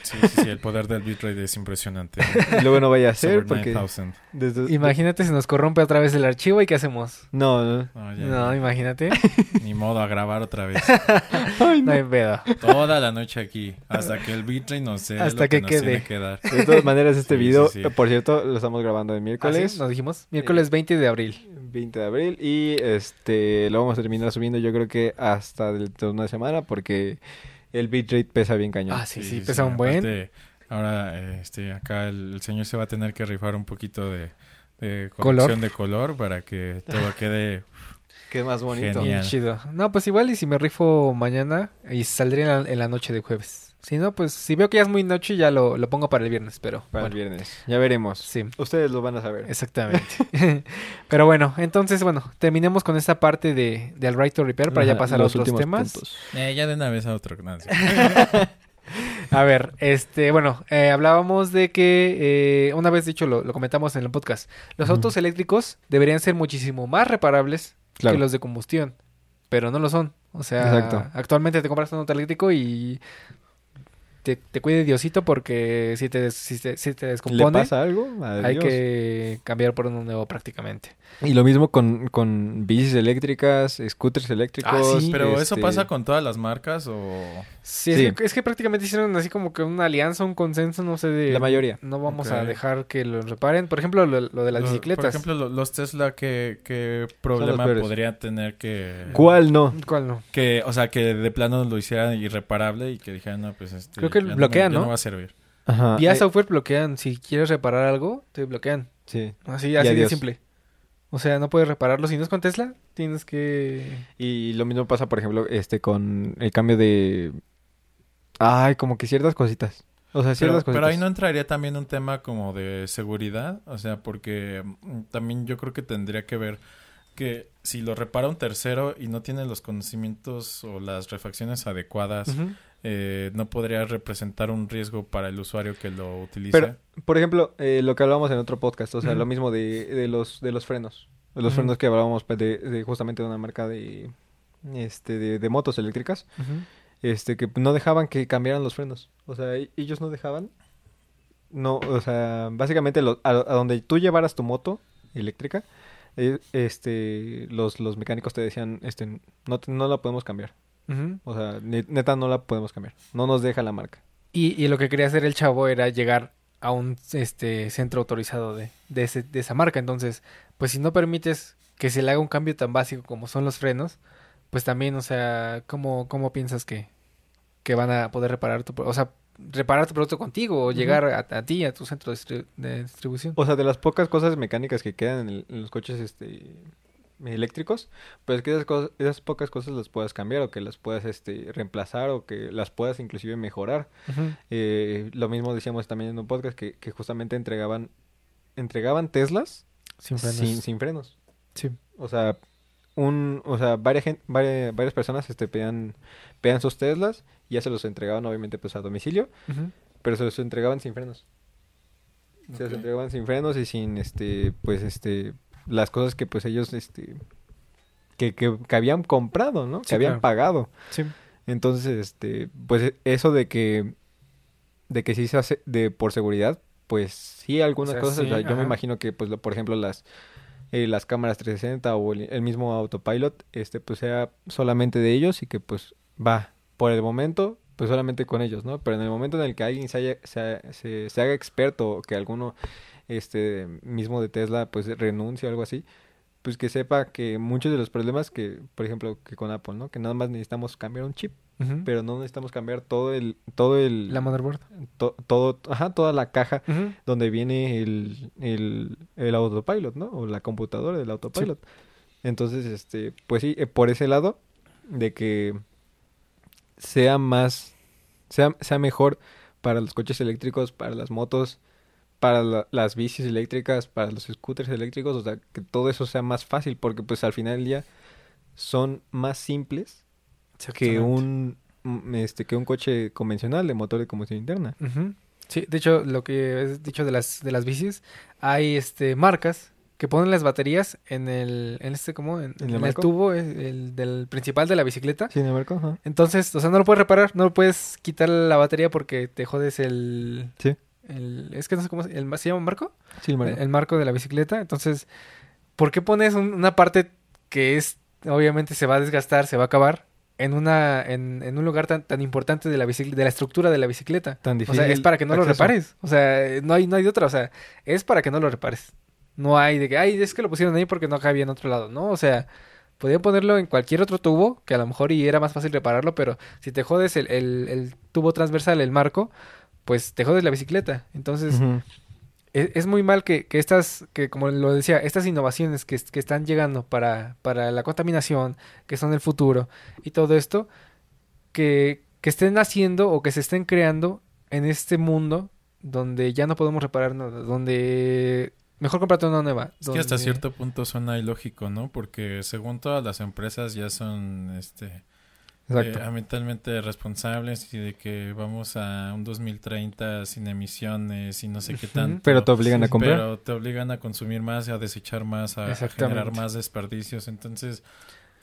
Sí, sí, sí, el poder del bitrate es impresionante. Y luego no vaya a ser porque 9000. desde- Imagínate si nos corrompe otra vez el archivo y qué hacemos? No, no. No, ya, No, imagínate. Ni modo a grabar otra vez. no hay pedo. Toda la noche aquí. Hasta que el bitrate nos dé Hasta lo que, que nos quede. tiene que dar. De todas maneras este Sí, video, sí, sí. eh, por cierto, lo estamos grabando el miércoles. ¿Así? Nos dijimos. Miércoles 20 de abril. 20 de abril y este lo vamos a terminar subiendo yo creo que hasta de una semana porque el bitrate pesa bien cañón. Ah, sí, sí, pesa un buen. aparte, Ahora, este, acá el, el señor se va a tener que rifar un poquito de, de de color para que todo quede Que es más bonito. Genial. Chido. No, pues igual y si me rifo mañana y saldré en la, en la noche de jueves. Si no, pues si veo que ya es muy noche ya lo, lo pongo para el viernes, pero Para bueno, el viernes. Ya veremos. sí. Ustedes lo van a saber. Exactamente. Pero bueno, entonces, bueno, terminemos con esta parte de, del Right to Repair para ya pasar a los otros últimos temas. puntos. Eh, ya de una vez a otro. no, sí. A ver, este, bueno, eh, hablábamos de que, eh, una vez dicho, lo, lo comentamos en el podcast, los autos eléctricos deberían ser muchísimo más reparables Claro. que los de combustión, pero no lo son. O sea, Exacto. actualmente te compras un auto eléctrico y te, te cuide Diosito porque si te, des- si te, si te ¿Le descompone, pasa algo? hay que cambiar por uno nuevo prácticamente. Y lo mismo con, con bicis eléctricas, scooters eléctricos. Ah, sí, Pero eso este, pasa con todas las marcas o... Sí, Sí. Es, que, es que prácticamente hicieron así como que una alianza, un consenso, no sé, de... La mayoría. No vamos a dejar que lo reparen. Por ejemplo, lo, lo de las Lo- bicicletas. Por ejemplo, lo- los Tesla, ¿qué, qué problema podría tener que... ¿Cuál no? ¿Cuál no? Que, o sea, que de plano lo hicieran irreparable y que dijeran, no, pues este... Creo que ya bloquean, ya ¿no? no va a servir. Ajá. Vía eh, software bloquean. Si quieres reparar algo, te bloquean. sí. Así, así de simple. O sea, no puedes repararlo. Si no es con Tesla, tienes que... Y lo mismo pasa, por ejemplo, este con el cambio de... Ay, como que ciertas cositas. O sea, Pero, ciertas cositas. pero ahí no entraría también un tema como de seguridad, o sea, porque mm, también yo creo que tendría que ver que si lo repara un tercero y no tiene los conocimientos o las refacciones adecuadas, eh, no podría representar un riesgo para el usuario que lo utilice. Pero, por ejemplo, eh, lo que hablábamos en otro podcast, o sea, lo mismo de, de los de los frenos. De los frenos que hablábamos pues, de, de justamente de una marca de este de, de motos eléctricas. Este que no dejaban que cambiaran los frenos. O sea, e- ellos no dejaban no, o sea, básicamente lo- a, a donde tú llevaras tu moto eléctrica, eh, este los los mecánicos te decían, este no no la podemos cambiar. O sea, ne- neta no la podemos cambiar. No nos deja la marca. Y, y lo que quería hacer el chavo era llegar a un este centro autorizado de, de, ese- de esa marca. Entonces, pues si no permites que se le haga un cambio tan básico como son los frenos, pues también, o sea, ¿cómo, cómo piensas que, que van a poder reparar tu... O sea, reparar tu producto contigo o llegar a, a ti, a tu centro de, distri- de distribución? O sea, de las pocas cosas mecánicas que quedan en, el- en los coches este eléctricos, pues que esas cosas, esas pocas cosas las puedas cambiar o que las puedas este reemplazar o que las puedas inclusive mejorar. Eh, lo mismo decíamos también en un podcast que, que justamente entregaban entregaban Teslas Sin frenos. sin, sin frenos. Sí. O sea, un, o sea, varias, varias, varias personas este pedían, pedían sus Teslas y ya se los entregaban obviamente pues a domicilio, pero se los entregaban sin frenos. Se los entregaban sin frenos y sin este, pues este, las cosas que pues ellos este que, que, que habían comprado, ¿no? que habían claro. pagado. Sí. Entonces, este, pues eso de que de que sí se hace de por seguridad, pues sí algunas O sea, cosas, o sí, sea, yo me imagino que pues lo- por ejemplo las eh, las cámaras 360 o el, mismo autopilot, este pues sea solamente de ellos y que pues va por el momento pues solamente con ellos, ¿no? Pero en el momento en el que alguien se, haya- haga experto o que alguno este mismo de Tesla pues renuncie o algo así, pues que sepa que muchos de los problemas que, por ejemplo, que con Apple, ¿no? Que nada más necesitamos cambiar un chip, Pero no necesitamos cambiar todo el todo el La motherboard. to- todo ajá, toda la caja donde viene el, el, el autopilot, ¿no? O la computadora del autopilot. Entonces, este, pues sí, eh, por ese lado, de que sea más, sea, sea mejor para los coches eléctricos, para las motos, para la- las bicis eléctricas, para los scooters eléctricos, o sea, que todo eso sea más fácil, porque pues al final del día son más simples que un, mm, este, que un coche convencional de motor de combustión interna. Sí, de hecho, lo que has dicho de las, de las bicis, hay este marcas que ponen las baterías en el, en este, como En, ¿En el en el marco? tubo eh, el del principal de la bicicleta. Sin embargo, ajá. Entonces, o sea, no lo puedes reparar, no lo puedes quitar la batería porque te jodes el... Sí. el es que no sé cómo se, el, ¿se llama marco? Sí, el marco. El, el marco de la bicicleta. Entonces, ¿por qué pones un- una parte que es, obviamente se va a desgastar, se va a acabar? En, una, en, en un lugar tan, tan importante de la, de la estructura de la bicicleta. Tan O sea, difícil es para que no lo repares. O sea, no hay, no hay de otra. O sea, es para que no lo repares. No hay de que, ay, es que lo pusieron ahí porque no cabía en otro lado. No, o sea, podían ponerlo en cualquier otro tubo, que a lo mejor y era más fácil repararlo, pero si te jodes el, el, el tubo transversal, el marco, pues te jodes la bicicleta. Entonces. Es, es muy mal que, que estas, que como lo decía, estas innovaciones que, que están llegando para, para la contaminación, que son el futuro y todo esto, que, que estén haciendo o que se estén creando en este mundo donde ya no podemos reparar nada, donde mejor comprarte una nueva. Es que hasta cierto punto suena ilógico, ¿no? Porque según todas las empresas ya son este Exacto. eh, ambientalmente responsables y de que vamos a un 2030 sin emisiones y no sé qué tanto. Pero te obligan a comprar. Pero te obligan a consumir más, a desechar más, a, generar más desperdicios. Entonces,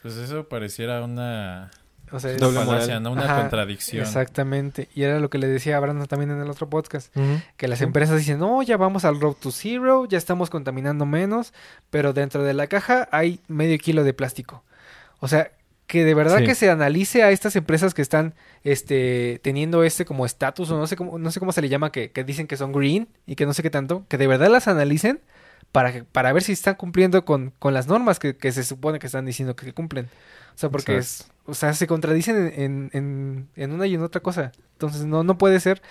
pues eso pareciera una o sea, es- Doble falacia. Una Ajá, contradicción. Exactamente. Y era lo que le decía a Brandon también en el otro podcast. Que las Sí. empresas dicen, no, ya vamos al Road to Zero, ya estamos contaminando menos, pero dentro de la caja hay medio kilo de plástico. O sea, que de verdad Sí. que se analice a estas empresas que están este, teniendo este como estatus, o no sé cómo, no sé cómo se le llama, que, que dicen que son green y que no sé qué tanto, que de verdad las analicen para, que- para ver si están cumpliendo con, con las normas que, que se supone que están diciendo que cumplen. O sea, porque es, o sea, se contradicen en, en, en- en una y en otra cosa. Entonces, no, no puede ser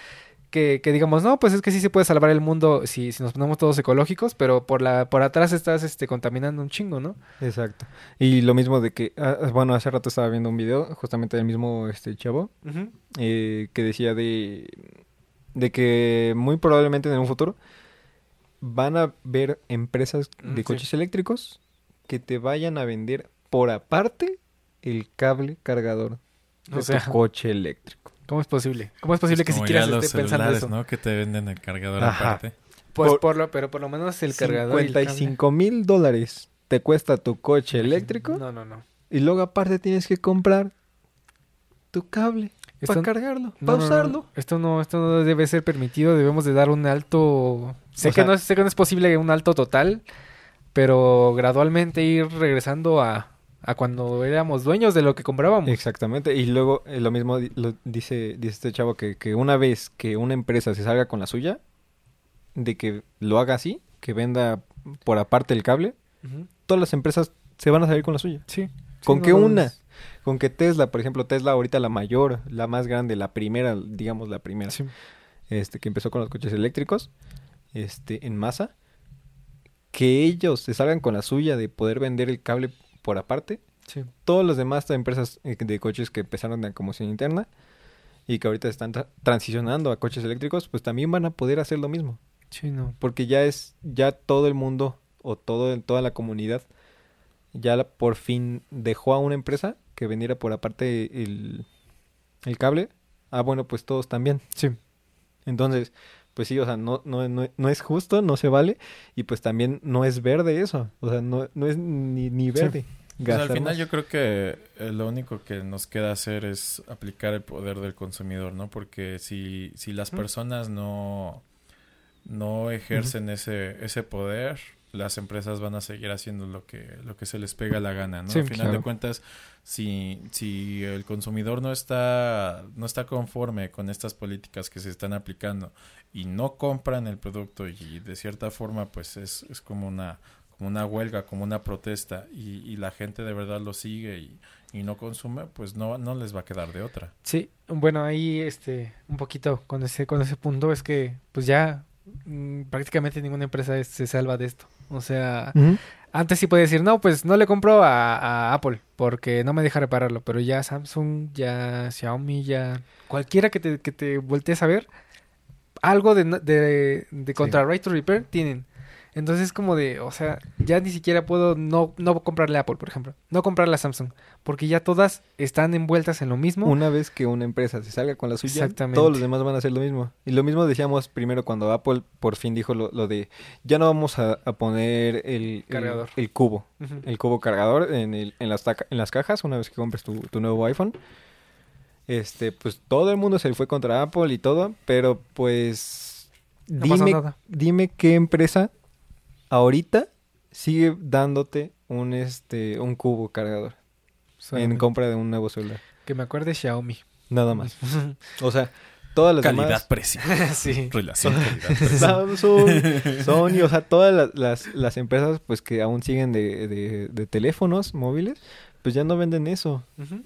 que, que digamos, no, pues es que sí se puede salvar el mundo si, si nos ponemos todos ecológicos, pero por la, por atrás estás este contaminando un chingo, ¿no? Exacto. Y lo mismo de que, ah, bueno, hace rato estaba viendo un video justamente del mismo este chavo eh, que decía de, de que muy probablemente en un futuro van a ver empresas Mm, de sí. coches eléctricos que te vayan a vender por aparte el cable cargador de O sea, tu coche eléctrico. ¿Cómo es posible? ¿Cómo es posible que siquiera se esté pensando celulares, eso? ¿no? Que te venden el cargador Ajá. aparte. Pues Por- por lo, pero por lo menos el cargador y el cable. 55 mil dólares te cuesta tu coche eléctrico No, no, no. y luego aparte tienes que comprar tu cable para cargarlo, No, para no, no, usarlo. Esto no, esto no debe ser permitido. Debemos de dar un alto. Sé O que sea- no es, sé que no es posible un alto total, pero gradualmente ir regresando a, a cuando éramos dueños de lo que comprábamos. Exactamente, y luego eh, lo mismo lo dice, dice este chavo que, que una vez que una empresa se salga con la suya, de que lo haga así, que venda por aparte el cable, todas las empresas se van a salir con la suya. Sí. ¿Con Sí, qué no, una? Con que Tesla, por ejemplo, Tesla ahorita la mayor, la más grande, la primera, digamos la primera, Sí. este, que empezó con los coches eléctricos, este, en masa, que ellos se salgan con la suya de poder vender el cable por aparte, Sí. todas las demás empresas eh, de coches que empezaron de combustión interna y que ahorita están tra- transicionando a coches eléctricos, pues también van a poder hacer lo mismo, Sí, no. porque ya es ya todo el mundo o todo toda la comunidad ya la- por fin dejó a una empresa que vendiera por aparte el, el cable. Ah, bueno, pues todos también. Sí. Entonces, pues sí, o sea, no, no, no, no es justo, no se vale y pues también no es verde eso, o sea, no, no es ni, ni verde. Pues al final yo creo que eh, lo único que nos queda hacer es aplicar el poder del consumidor, ¿no? Porque si, si las personas no, no ejercen ese, ese poder, las empresas van a seguir haciendo lo que, lo que se les pega la gana, ¿no? Sí, Al final claro. de cuentas, si, si el consumidor no está, no está conforme con estas políticas que se están aplicando y no compran el producto y de cierta forma pues es, es como una como una huelga, como una protesta y, y la gente de verdad lo sigue y, y no consume, pues no, no les va a quedar de otra. Sí, bueno, ahí este un poquito con ese con ese punto es que pues ya prácticamente ninguna empresa es- se salva de esto. O sea, antes sí puede decir, "No, pues no le compro a, a Apple porque no me deja repararlo", pero ya Samsung, ya Xiaomi, ya cualquiera que te que te voltees a ver algo de de, de contra right to repair tienen. Entonces es como de, o sea, ya ni siquiera puedo no, no comprarle Apple, por ejemplo. No comprarle a Samsung. Porque ya todas están envueltas en lo mismo. Una vez que una empresa se salga con la suya, todos los demás van a hacer lo mismo. Y lo mismo decíamos primero cuando Apple por fin dijo lo, lo de ya no vamos a, a poner el, Cargador. el cubo, el cubo cargador en, el- en, las, taca- en las cajas una vez que compres tu, tu nuevo iPhone. Este, pues todo el mundo se fue contra Apple y todo, pero pues No dime, nada. dime qué empresa ahorita sigue dándote un este un cubo cargador en compra de un nuevo celular. Que me acuerde Xiaomi. Nada más. O sea, todas las demás precio. sí. Relación. Samsung, Sony, o sea, todas las, las, las empresas pues que aún siguen de, de, de teléfonos móviles, pues ya no venden eso.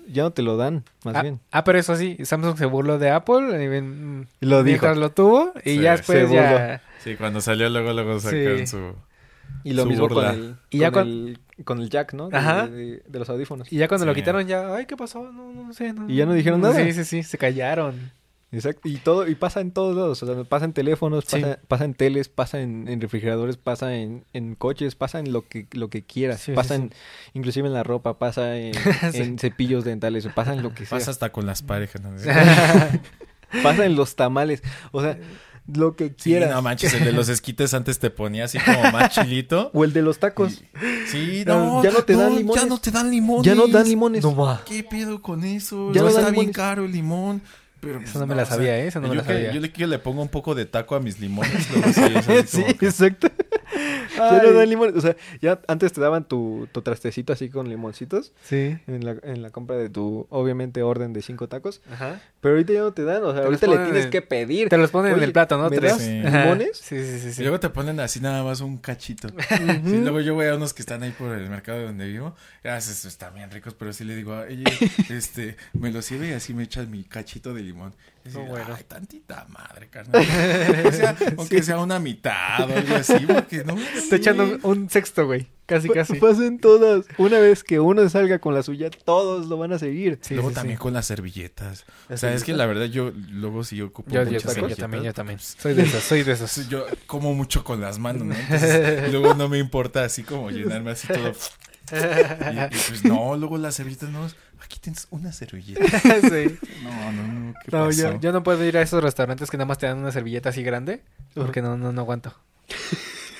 Ya no te lo dan, más ah, bien. ah, pero eso sí, Samsung se burló de Apple y lo dijo. mientras lo tuvo y Sí, ya después se ya... Sí, cuando salió luego, luego sacaron Sí. su... Y lo Su mismo con el, Y ya con, el, con el jack, ¿no? De, Ajá. de- de los audífonos. Y ya cuando lo quitaron ya, ay, ¿qué pasó? No, no sé. No, Y ya no dijeron nada. Sí, sí, sí, se callaron. Exacto. Y todo, y pasa en todos lados. O sea, pasa en teléfonos, Sí. pasa, pasa en teles, pasa en, en refrigeradores, pasa en, en coches, pasa en lo que, lo que quieras. Sí, pasa sí. en, inclusive en la ropa, pasa en, Sí. en cepillos dentales, pasa en lo que sea. Pasa hasta con las parejas. ¿no? Pasa en los tamales. O sea, lo que Sí, quieras. no manches, el de los esquites antes te ponía así como más chilito. o el de los tacos. Sí, No, no, ya no te dan limones. Ya no te dan limones. Ya no dan limones. No va. ¿Qué pedo con eso? Ya no está bien caro el limón. Pero, pues, Eso no me la o sea, sabía, ¿eh? Eso no me yo la que- sabía. Yo le, yo le pongo un poco de taco a mis limones. luego sí, que- exacto. Ya no dan limones. O sea, ya antes te daban tu, tu trastecito así con limoncitos Sí. en la, en la compra de tu, obviamente, orden de cinco tacos. Ajá. Pero ahorita ya no te dan. O sea, Te ahorita los le tienes en- que pedir. Te los ponen en el plato, ¿no? ¿me Tres. das Sí. Ajá. limones? Sí, sí, sí. sí. Y luego te ponen así nada más un cachito. Sí, luego yo voy a unos que están ahí por el mercado donde vivo. Ya esos están bien ricos, pero sí le digo, oye, este, me lo sirve y así me echas mi cachito de limón. No, bueno. Ay, tantita madre, carnal. aunque sea, aunque sea una mitad o algo así, porque no. Te echando un, sexto, güey. Casi, casi. Pasen todas. Una vez que uno salga con la suya, todos lo van a seguir. Sí, luego sí, también sí. con las servilletas. O ¿Las sea, es que la verdad yo luego sí ocupo Yo, yo muchas también, yo servilletas. también, yo también. Soy de esos, soy de esos. Entonces, yo como mucho con las manos, ¿no? Entonces, luego no me importa así como llenarme así todo. Y, y pues no, luego las servilletas no. Aquí tienes una servilleta. sí. No, no, no. ¿Qué No, pasó? yo, yo no puedo ir a esos restaurantes que nada más te dan una servilleta así grande. Porque no, no, no aguanto.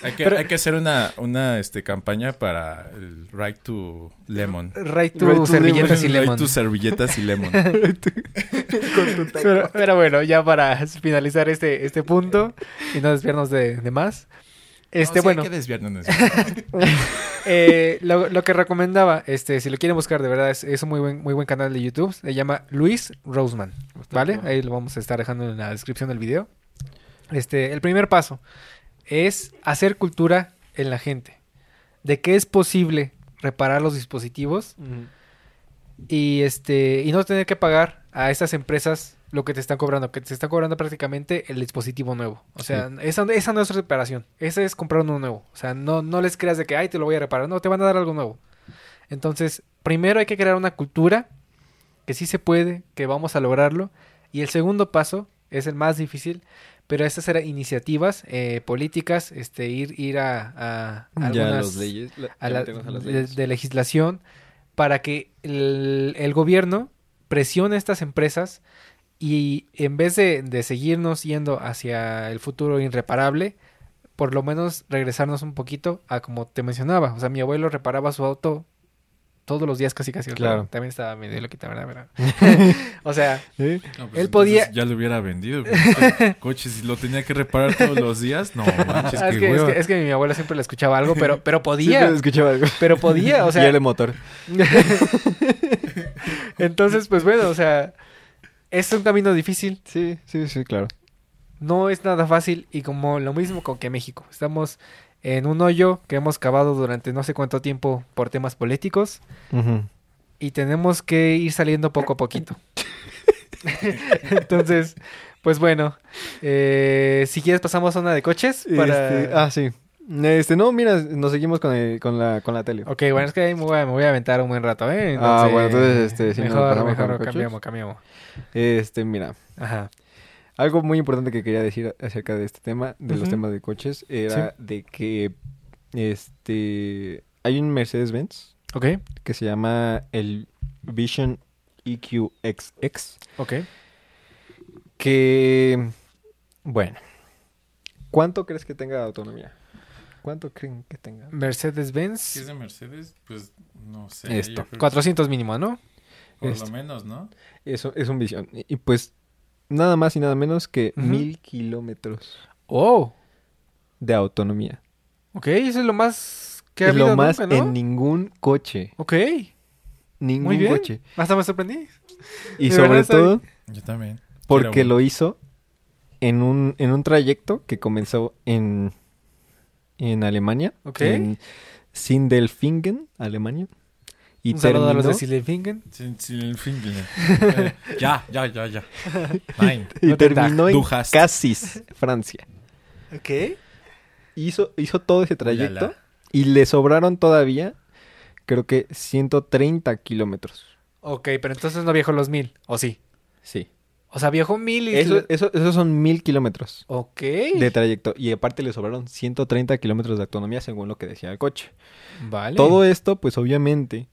Hay que, Pero- hay que hacer una, una este, campaña para el Right to Lemon. Right to Right to servilletas y Right lemon. to servilletas y lemon. Pero, pero bueno, ya para finalizar este, este punto y no desviarnos de, de más. Este, No, sí, bueno, Hay que desviarnos. eh, lo, lo que recomendaba, este, si lo quieren buscar, de verdad, es, es un muy buen, muy buen canal de YouTube. Se llama Luis Roseman. ¿Vale? Ahí lo vamos a estar dejando en la descripción del video. Este, el primer paso es hacer cultura en la gente. De que es posible reparar los dispositivos y este y no tener que pagar a estas empresas lo que te están cobrando, que te están cobrando prácticamente el dispositivo nuevo. O sea, esa, esa no es reparación, esa es comprar uno nuevo. O sea, no, no les creas de que, ay, te lo voy a reparar, no, te van a dar algo nuevo. Entonces, primero hay que crear una cultura que sí se puede, que vamos a lograrlo. Y el segundo paso es el más difícil, pero estas eran iniciativas eh, políticas, este, ir, ir a, a algunas- las leyes. la- a ya la- meternos a las de, leyes. de legislación para que el, el gobierno presione a estas empresas y en vez de, de seguirnos yendo hacia el futuro irreparable, por lo menos regresarnos un poquito a como te mencionaba. O sea, mi abuelo reparaba su auto todos los días casi casi. Claro. También estaba medio loquita, ¿verdad? ¿verdad? o sea, ¿Eh? No, pues Él entonces podía- Ya lo hubiera vendido. Coche, si lo tenía que reparar todos los días. No, manches, es, qué que, es, que, es que mi abuelo siempre le escuchaba algo, pero, pero podía. Siempre escuchaba algo. pero podía, o y sea, el de motor. Entonces, pues bueno, o sea, es un camino difícil, Sí, sí, sí, claro. no es nada fácil y como lo mismo con que México. Estamos en un hoyo que hemos cavado durante no sé cuánto tiempo por temas políticos y tenemos que ir saliendo poco a poquito. Entonces, pues bueno, eh, si quieres pasamos a una de coches para... Este, ah, sí. Este, no, mira, nos seguimos con, el, con, la, con la tele. Ok, bueno, es que ahí me voy, a, me voy a aventar un buen rato, ¿eh? Ah, bueno, entonces, este, si mejor, mejor cambiamos, cambiamos. Este, mira, Ajá. algo muy importante que quería decir acerca de este tema, de los temas de coches, era de que, este, hay un Mercedes-Benz Ok, que se llama el Vision EQXX, ok. que, bueno, ¿cuánto crees que tenga de autonomía? ¿Cuánto creen que tenga? Si es Mercedes-Benz, de Mercedes, pues no sé. Esto. yo creo que 400 mínimo, ¿no? Por Esto. lo menos, ¿no? Eso es un Vision. Y, y pues, nada más y nada menos que mil kilómetros Oh, de autonomía. ok, eso es lo más que ha Es lo más nunca, ¿no? en ningún coche. Ok, Ningún muy bien. coche. Hasta me sorprendí. Y De sobre verdad, soy- todo Yo también. porque Quiero lo hizo en un, en un trayecto que comenzó en, en Alemania. Ok. En Sindelfingen, Alemania. y Un saludo a los de terminó- Silefingen. Sin- sin el fin, eh, ya, ya, ya, ya. Nein. y No te terminó en. Cassis, Francia. Ok. Hizo, hizo todo ese trayecto y le sobraron todavía, creo que 130 kilómetros. Ok, pero entonces no viajó los mil, ¿o sí? Sí. O sea, viajó mil y... Eso, eso- esos son mil kilómetros Ok. de trayecto. Y aparte le sobraron 130 kilómetros de autonomía según lo que decía el coche. Vale. Todo esto, pues obviamente,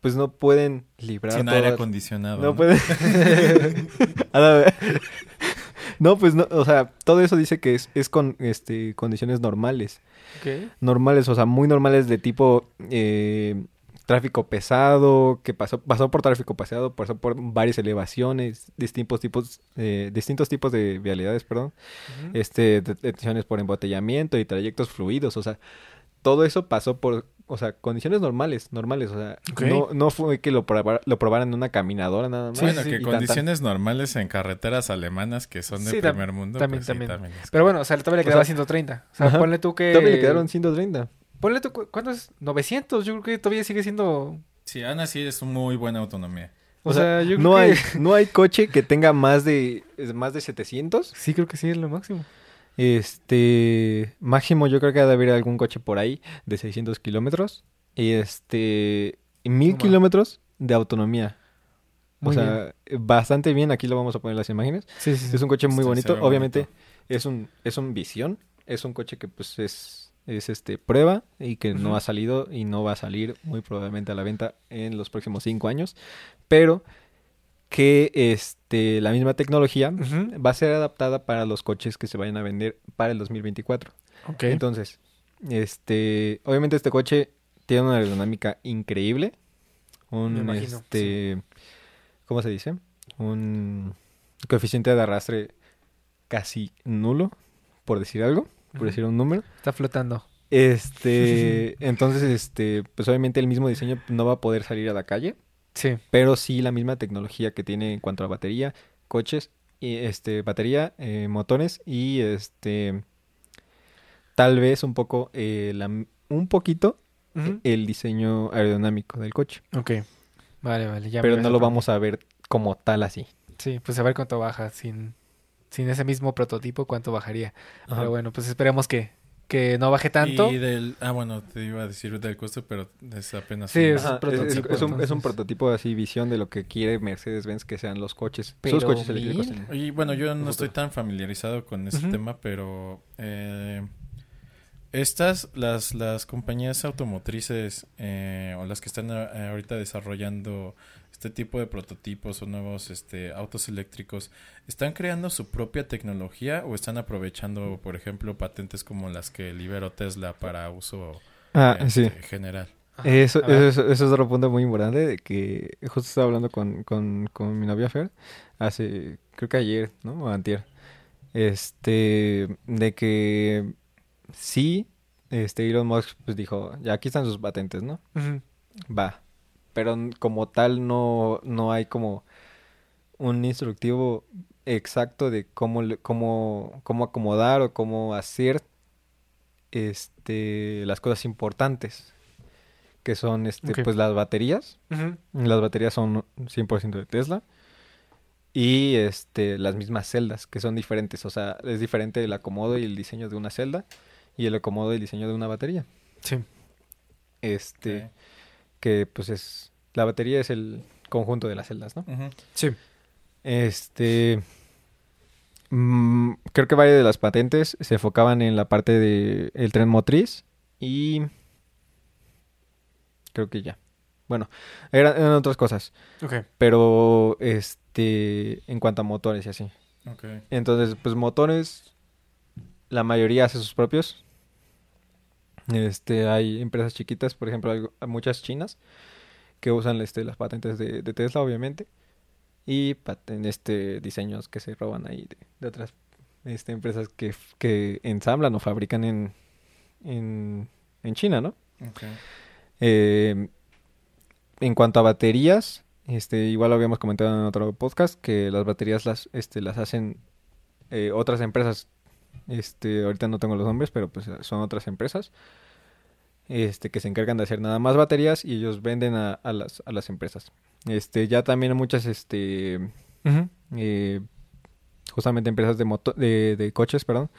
pues no pueden librar Sin aire todas- acondicionado. No ¿no? pueden. A la vez. no, pues no, o sea, todo eso dice que es, es con este condiciones normales. Ok. Normales, o sea, muy normales de tipo eh, tráfico pesado, que pasó, pasó por tráfico pesado, pasó por varias elevaciones, distintos tipos, eh, distintos tipos de vialidades, perdón, este, de- detenciones por embotellamiento y trayectos fluidos, o sea, todo eso pasó por, o sea, condiciones normales, normales, o sea, no, no fue que lo, proba- lo probaran en una caminadora nada más. Bueno, sí, que y tan, tan. condiciones normales en carreteras alemanas que son de Sí, primer mundo. también, pues sí, también. Pero bueno, o sea, todavía le O quedaba sea, 130. O sea, ajá. ponle tú que... Todavía le quedaron 130. Ponle tú, cu- ¿cuánto es? 900. Yo creo que todavía sigue siendo... Sí, aún así es muy buena autonomía. O, sea, yo creo no que... hay no hay coche que tenga más de más de 700. Sí, creo que sí es lo máximo. Este máximo yo creo que ha de haber algún coche por ahí de 600 kilómetros y este y mil No ma. kilómetros de autonomía. Muy o sea, bastante bien. Aquí lo vamos a poner en las imágenes. Sí, sí, sí. Es un coche muy Sí, se bonito. Obviamente bonito. es un es un visión. Es un coche que pues es es este prueba y que no ha salido y no va a salir muy probablemente a la venta en los próximos cinco años. Pero que este la misma tecnología va a ser adaptada para los coches que se vayan a vender para el 2024. Ok. Entonces, este, obviamente este coche tiene una aerodinámica increíble, un imagino, este, ¿cómo se dice? Un coeficiente de arrastre casi nulo, por decir algo, por decir un número. Está flotando. Este, entonces, este, pues obviamente el mismo diseño no va a poder salir a la calle, Sí. pero sí la misma tecnología que tiene en cuanto a batería, coches y este batería, eh, motores y este tal vez un poco eh, la- un poquito el diseño aerodinámico del coche, Ok. Vale, vale. Ya pero no lo vamos a ver como tal así. Sí, pues a ver cuánto baja sin, sin ese mismo prototipo, cuánto bajaría. Ajá. Pero bueno, pues esperemos que, que no baje tanto. Y del... Ah, bueno, te iba a decir del costo, pero es apenas... Sí, un- es- Ajá, es, prototipo, es- es un, es un prototipo así, visión de lo que quiere Mercedes-Benz que sean los coches, Pero sus coches eléctricos. Y bueno, yo no estoy tan familiarizado con ese Ujú. tema, pero eh, estas, las, las compañías automotrices eh, o las que están eh, ahorita desarrollando este tipo de prototipos o nuevos este, autos eléctricos, ¿están creando su propia tecnología o están aprovechando, por ejemplo, patentes como las que liberó Tesla para uso Ah, este, sí. general? Eso, es- eso es otro punto muy importante de que justo estaba hablando con, con, con mi novia Fer hace, creo que ayer, ¿no? O antier. Este, de que sí, este Elon Musk pues dijo, ya aquí están sus patentes, ¿no? Ujú. Va. Pero como tal no, no hay como un instructivo exacto de cómo, le- cómo, cómo acomodar o cómo hacer este, las cosas importantes, que son este, pues las baterías. Las baterías son 100% de Tesla. Y este, las mismas celdas, que son diferentes. O sea, es diferente el acomodo y el diseño de una celda y el acomodo y el diseño de una batería. Sí. Este. Que pues es la batería es el conjunto de las celdas, ¿no? Sí. Este mm, creo que varias de las patentes se enfocaban en la parte de el tren motriz y creo que ya. Bueno, eran, eran otras cosas, Ok. pero este en cuanto a motores y así. Ok. Entonces, pues motores la mayoría hace sus propios. Este, hay empresas chiquitas, por ejemplo, hay muchas chinas que usan este, las patentes de, de Tesla, obviamente, y paten- este, diseños que se roban ahí de, de otras este, empresas que, que ensamblan o fabrican en, en, en China, ¿no? Eh, en cuanto a baterías, este, igual lo habíamos comentado en otro podcast, que las baterías las, este, las hacen eh, otras empresas. Este, ahorita no tengo los nombres, pero pues son otras empresas. este, que se encargan de hacer nada más baterías y ellos venden a, a las, a las empresas. Este, ya también hay muchas, este, eh, justamente empresas de, moto de, de coches, perdón,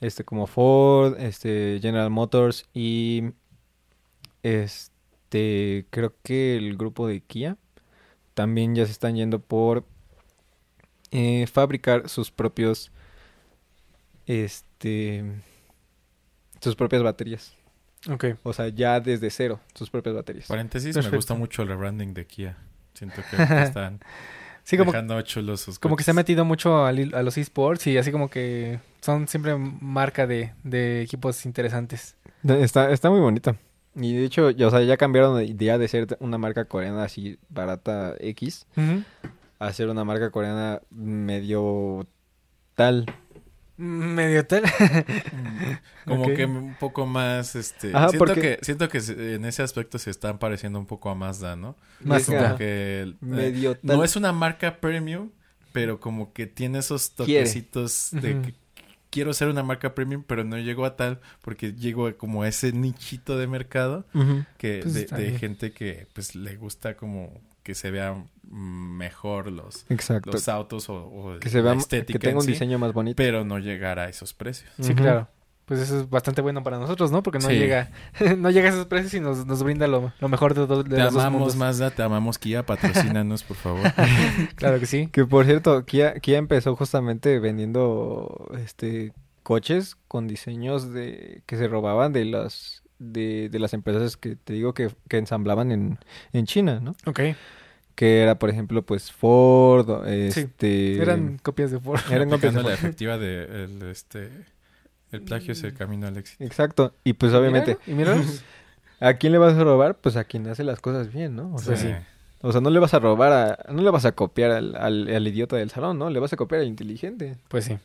este, como Ford, este, General Motors y, este, creo que el grupo de Kia también ya se están yendo por eh, fabricar sus propios, este, sus propias baterías. Ok. O sea, ya desde cero, sus propias baterías. Paréntesis, Perfecto. me gusta mucho el rebranding de Kia. Siento que están Sí, como, dejando chulos sus como que se ha metido mucho a, los esports y así como que son siempre marca de, de equipos interesantes. Está, está muy bonita. Y de hecho, ya, o sea, ya cambiaron de idea de ser una marca coreana así barata X a ser una marca coreana medio tal. Medio tal. Como que un poco más, este... Ajá, siento, porque- que, siento que en ese aspecto se están pareciendo un poco a Mazda, ¿no? Más Como Ajá. que... eh, no es una marca premium, pero como que tiene esos Quiere. toquecitos de que quiero ser una marca premium, pero no llego a tal porque llego como a ese nichito de mercado que Pues de, de gente que pues le gusta como que se vean mejor los, Exacto. los autos o, o que se la vea, estética que tenga en un sí, diseño más bonito. pero no llegar a esos precios. Sí, claro. Pues eso es bastante bueno para nosotros, ¿no? Porque no Sí. llega no llega a esos precios y nos, nos brinda lo, lo mejor de, do- de Te los dos amamos mundos. Mazda, te amamos Kia, patrocínanos por favor. Claro que sí. Que por cierto, Kia, Kia empezó justamente vendiendo este coches con diseños de que se robaban de las de, de las empresas que te digo que, que ensamblaban en, en China, ¿no? Ok. Que era, por ejemplo, pues Ford, este... Eran copias de Ford. eran copias de la efectiva de el, este el plagio es el camino al éxito. Exacto. Y pues obviamente, ¿Y míralos? ¿a quién le vas a robar? Pues a quien hace las cosas bien, ¿no? O sea, Pues sí. o sea no le vas a robar a... No le vas a copiar al, al, al idiota del salón, ¿no? Le vas a copiar al inteligente. Pues sí.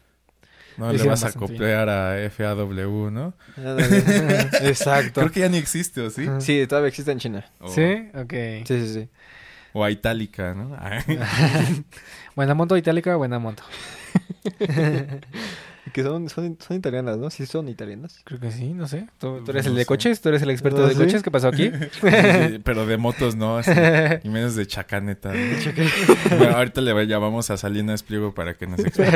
No le vas a copiar a FAW, ¿no? Exacto. Creo que ya ni existe, ¿o sí? Sí, todavía existe en China. O, ¿Sí? Ok. Sí, sí, sí. o a Itálica, ¿no? buena moto itálica, buena moto. Que son, son, son italianas, ¿no? Sí, son italianas. Creo que sí, no sé. ¿Tú, tú eres no el de sé. coches? ¿Tú eres el experto de ¿sí? coches? ¿Qué pasó aquí? Sí, pero de motos no, así, y menos de chacaneta. ¿no? Bueno, ahorita le llamamos a Salinas Pliego para que nos explique.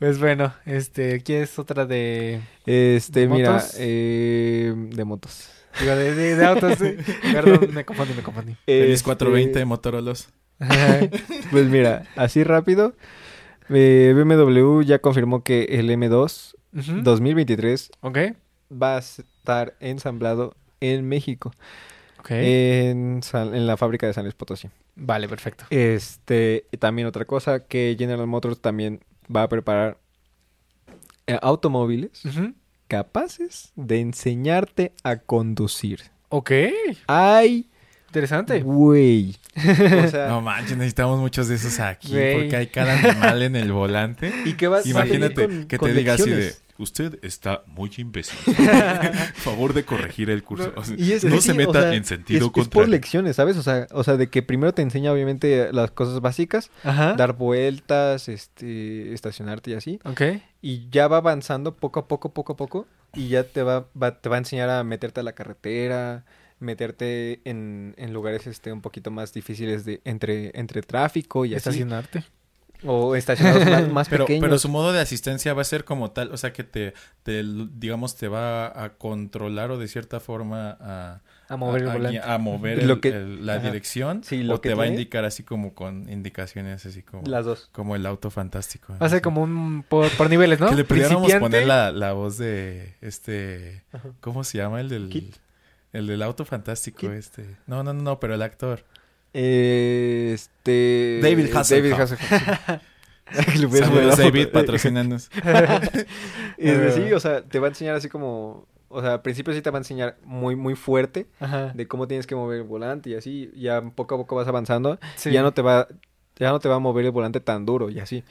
Pues bueno, este, aquí es otra de, Este, mira, ¿Motos? eh, de motos. digo, de, de- de autos. sí. Perdón, me confundí, me confundí. Feliz Este, 420 Motorolos. Pues mira, así rápido. eh, BMW ya confirmó que el M2 Ujú. 2023 Ok, va a estar ensamblado en México, en, San- en la fábrica de San Luis Potosí. vale, perfecto. Este, también otra cosa, que General Motors también va a preparar eh, automóviles capaces de enseñarte a conducir. Ok, ¡Ay, interesante. güey! O sea, No manches, necesitamos muchos de esos aquí porque hay cada animal en el volante. ¿y qué vas Imagínate con- que con te diga así de? Usted está muy imbécil. Favor de corregir el curso. O sea, Y es- no sí, se o meta sea, en sentido es, es por contrario. lecciones, ¿sabes? O sea, o sea, de que primero te enseña obviamente las cosas básicas, Ajá. dar vueltas, este, estacionarte y así, Ok, y ya va avanzando poco a poco, poco a poco, y ya te va, va- te va a enseñar a meterte a la carretera, meterte en, en lugares este un poquito más difíciles de entre entre tráfico y así, estacionarte. O estacionados más, más Pero, pequeños. pero su modo de asistencia va a ser como tal, o sea que te, te, digamos, te va a controlar o de cierta forma a, A mover el a- volante. a mover Lo el- que- el- la ajá. dirección Sí, lo o que te va a indicar así como con indicaciones así como, Las dos. como el auto fantástico. Va a ser como un por, por niveles, ¿no? Que le pudiéramos poner la, la voz de este... Ajá. ¿Cómo se llama? El del... Kit. El del auto fantástico Kit. este. No, no, no, no, pero el actor. Este David Hasselhoff. David Hasselhoff. Saludos, David, foto. patrocínanos. Y es de- sí, o sea, te va a enseñar así como, o sea, al principio sí te va a enseñar muy muy fuerte Ajá. de cómo tienes que mover el volante y así, ya poco a poco vas avanzando, Sí. y ya no te va ya no te va a mover el volante tan duro y así.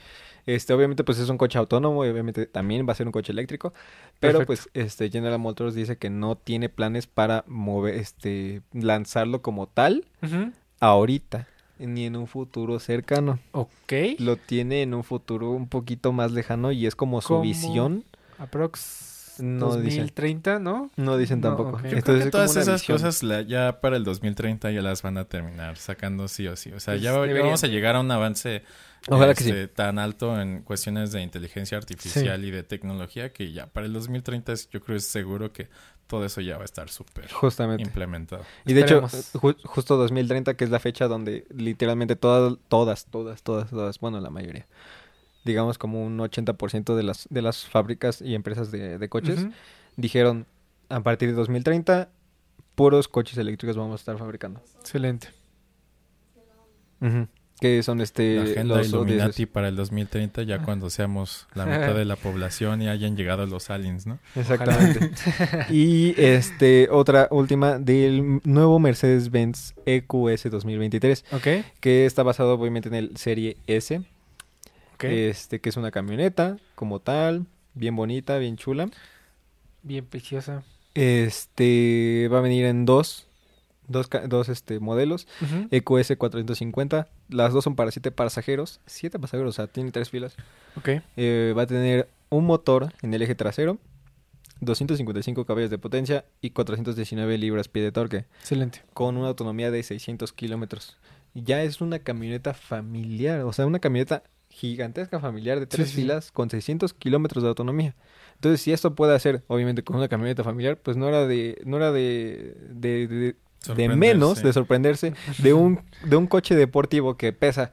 Este, obviamente pues es un coche autónomo y obviamente también va a ser un coche eléctrico, pero Perfecto. pues este General Motors dice que no tiene planes para mover este lanzarlo como tal Ujú. Ahorita ni en un futuro cercano. Ok. Lo tiene en un futuro un poquito más lejano y es como su ¿Cómo? visión Aprox. No dicen. 2030, ¿no? No dicen tampoco. Entonces, es todas esas visión. cosas la- ya para el 2030 ya las van a terminar sacando sí o sí. O sea, Pues ya, deberían. vamos a llegar a un avance Ojalá que este, tan alto en cuestiones de inteligencia artificial y de tecnología que ya para el 2030 es- yo creo es seguro que todo eso ya va a estar súper implementado. Y de hecho, ju- justo 2030, que es la fecha donde literalmente todas, todas, todas, todas, todas, bueno, la mayoría, digamos como un 80% de las, de las fábricas y empresas de, de coches, dijeron, a partir de 2030, puros coches eléctricos vamos a estar fabricando. Excelente. Ujú. Que son este... la agenda los Illuminati para el 2030 ya cuando seamos la mitad de la población y hayan llegado los aliens, ¿no? Exactamente. y este, otra última del nuevo Mercedes-Benz EQS 2023, Ok. que está basado obviamente en el Serie S. Este, que es una camioneta como tal, bien bonita, bien chula. Bien preciosa. Este, va a venir en dos, dos, dos este, modelos, Ujú. EQS 450. Las dos son para siete pasajeros, siete pasajeros, o sea, tiene tres filas. Ok. Eh, va a tener un motor en el eje trasero, 255 caballos de potencia y 419 libras pie de torque, Excelente. con una autonomía de 600 kilómetros. Ya es una camioneta familiar, o sea, una camioneta gigantesca familiar de tres sí, sí. filas con 600 kilómetros de autonomía. Entonces, si esto puede hacer, obviamente, con una camioneta familiar, pues no era de, no era de, de, de- de menos de sorprenderse de un, de un coche deportivo que pesa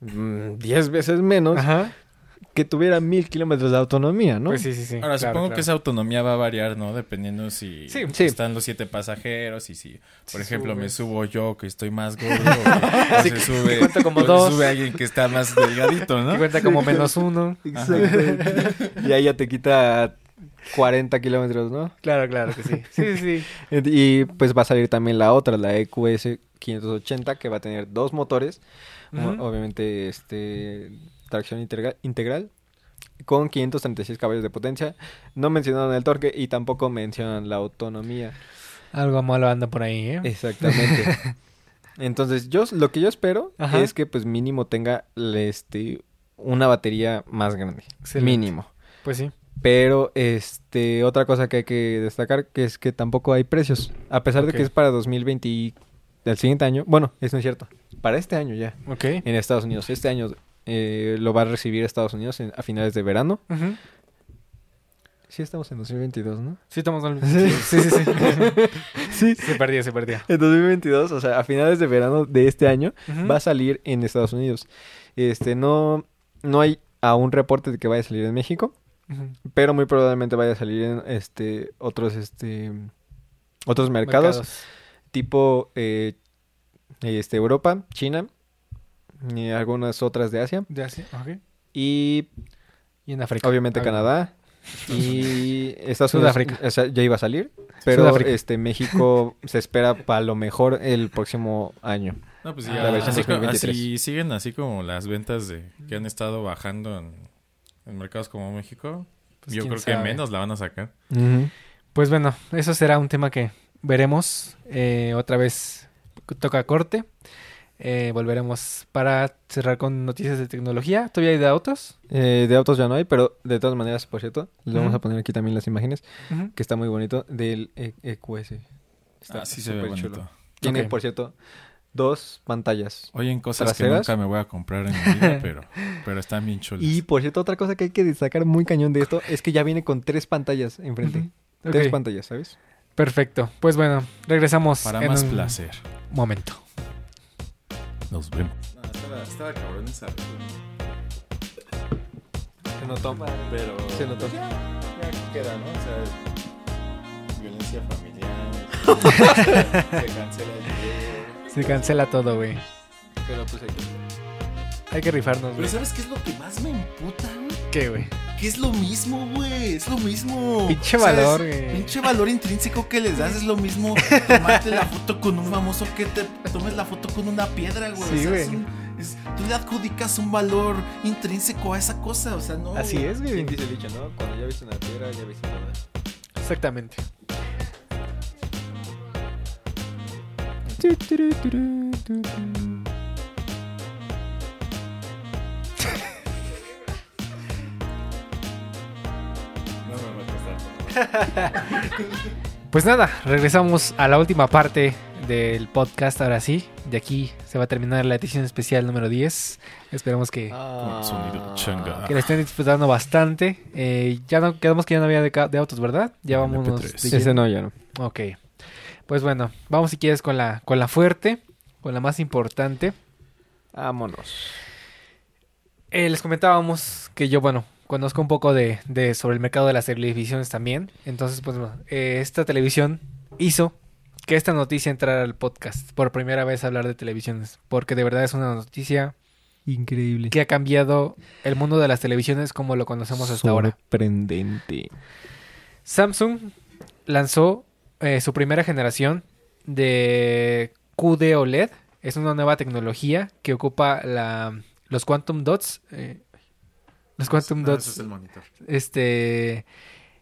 mm, 10 veces menos Ajá. Que tuviera mil kilómetros de autonomía, ¿no? Pues sí, sí, sí. Ahora, Claro, supongo claro. que esa autonomía va a variar, ¿no? Dependiendo si Sí. Sí. están los siete pasajeros y si, por Sí, ejemplo, me subo yo que estoy más gordo o, se que sube, cuenta como o dos. sube alguien que está más delgadito, Que ¿no? cuenta como menos uno. Exacto. y ahí ya te quita 40 kilómetros, ¿no? Claro, claro que sí. Sí, sí, sí. Y pues va a salir también la otra, la EQS 580, que va a tener dos motores, obviamente este tracción integra- integral, con 536 caballos de potencia. No mencionaron el torque y tampoco mencionan la autonomía. Algo malo anda por ahí, ¿eh? Exactamente. Entonces, yo lo que yo espero Ajá. es que pues mínimo tenga este una batería más grande, Excelente. mínimo. Pues sí. Pero este otra cosa que hay que destacar que es que tampoco hay precios, a pesar de que es para 2020 y el siguiente año. Bueno, eso no es cierto. Para este año ya Ok. en Estados Unidos. Este año eh, lo va a recibir Estados Unidos en- a finales de verano. Ujú. Sí, estamos en 2022, ¿no? Sí, estamos al Sí, sí, sí. Sí. Se perdió, se perdió. En 2022, o sea, a finales de verano de este año va a salir en Estados Unidos. Este, no, no hay aún reporte de que vaya a salir en México, pero muy probablemente vaya a salir en este otros este otros mercados, tipo eh, este Europa, China y algunas otras de Asia De Asia, ok. y Y en África. obviamente Algo. Canadá y Estados Unidos Sudáfrica. o sea, ya iba a salir, pero Sudáfrica. este México se espera para lo mejor el próximo año. No, pues ya, la versión así, co- 2023. así siguen así como las ventas de que han estado bajando en, en mercados como México. Pues yo creo que menos la van a sacar. Pues bueno, eso será un tema que veremos. Eh, otra vez toca corte. Eh, volveremos para cerrar con noticias de tecnología. ¿Todavía hay de autos? Eh, de autos ya no hay, pero de todas maneras, por cierto, les vamos a poner aquí también las imágenes, que está muy bonito, del E- EQS. Está Así se ve bonito. chulo. Tiene, por cierto, dos pantallas. Oyen cosas ¿Traseras? que nunca me voy a comprar en mi vida, pero, pero están bien chulas. Y por cierto, otra cosa que hay que destacar muy cañón de esto es que ya viene con tres pantallas enfrente. Tres pantallas, ¿sabes? Perfecto. Pues bueno, regresamos Para en más un placer. momento. Nos vemos. estaba, estaba cabrón esa. Se notó. Pero. Se notó. Ya, ya queda, ¿no? O sea, violencia familiar. se cancela el video. Se cancela todo, güey. Pero pues aquí. Hay que rifarnos, Pero güey. ¿sabes qué es lo que más me emputa, güey? ¿Qué, güey? Que es lo mismo, güey. Es lo mismo. Pinche valor, güey. Pinche valor intrínseco que les das es lo mismo tomarte la foto con un famoso que te tomes la foto con una piedra, güey. Sí, O sea, es güey. tú le adjudicas un valor intrínseco a esa cosa, o sea, no. Así es, güey. ¿Quién dice el dicho, no? Cuando ya viste una piedra, ya viste nada. Exactamente. Pues nada, regresamos a la última parte del podcast. Ahora sí, de aquí se va a terminar la edición especial número 10. Esperamos que, Ah. Que la estén disfrutando bastante. Eh, ya no quedamos que ya no había de, autos, ¿verdad? Ya En vamos. MP3. de Ese no, ya no. Ok. Pues bueno, vamos si quieres con la, con la fuerte, con la más importante. Vámonos. Eh, les comentábamos que yo, bueno, conozco un poco de, de sobre el mercado de las televisiones también. Entonces, pues eh, esta televisión hizo que esta noticia entrara al podcast por primera vez a hablar de televisiones. Porque de verdad es una noticia Increíble. que ha cambiado el mundo de las televisiones como lo conocemos hasta ahora. Sorprendente. Samsung lanzó eh, su primera generación de QD OLED. Es una nueva tecnología que ocupa la, los Quantum Dots. eh, los Quantum Ah, Dots. ese es el monitor. este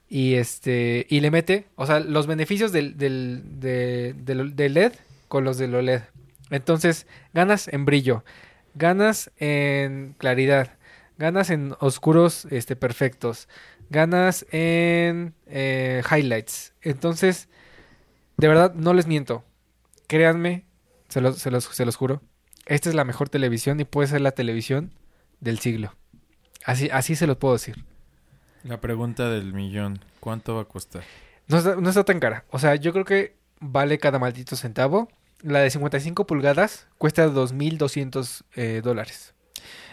y este y le mete o sea los beneficios del, del, de- del- del LED con los del OLED entonces ganas en brillo ganas en claridad ganas en oscuros este perfectos ganas en eh, highlights. Entonces de verdad no les miento. Créanme se los, se los, se los juro esta es la mejor televisión y puede ser la televisión del siglo así así se los puedo decir La pregunta del millón. ¿Cuánto va a costar? No está, no está tan cara. O sea, yo creo que vale cada maldito centavo. La de 55 pulgadas cuesta 2.200 eh, dólares.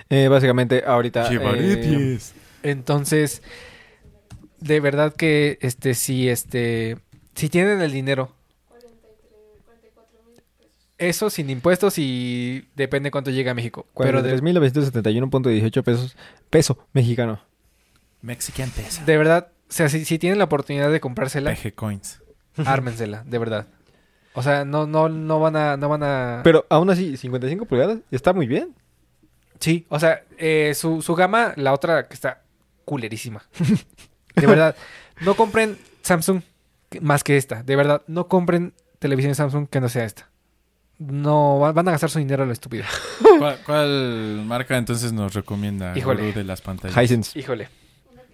Eh, básicamente, ahorita. eh, Entonces, de verdad que este si este si tienen el dinero eso sin impuestos y depende cuánto llega a México. Pero de, 43.971.18 pesos. Peso mexicano. Mexican peso. de verdad, o sea, si, si tienen la oportunidad de comprársela, PG Coins. ármensela, de verdad. O sea, no no no van a no van a Pero aún así, 55 pulgadas está muy bien. Sí, o sea, eh, su, su gama, la otra que está culerísima. De verdad, no compren Samsung más que esta. De verdad, no compren televisión Samsung que no sea esta. No, va- van a gastar su dinero a lo estúpido. ¿Cuál, cuál marca entonces nos recomienda Híjole. De las pantallas? Hisense. Híjole.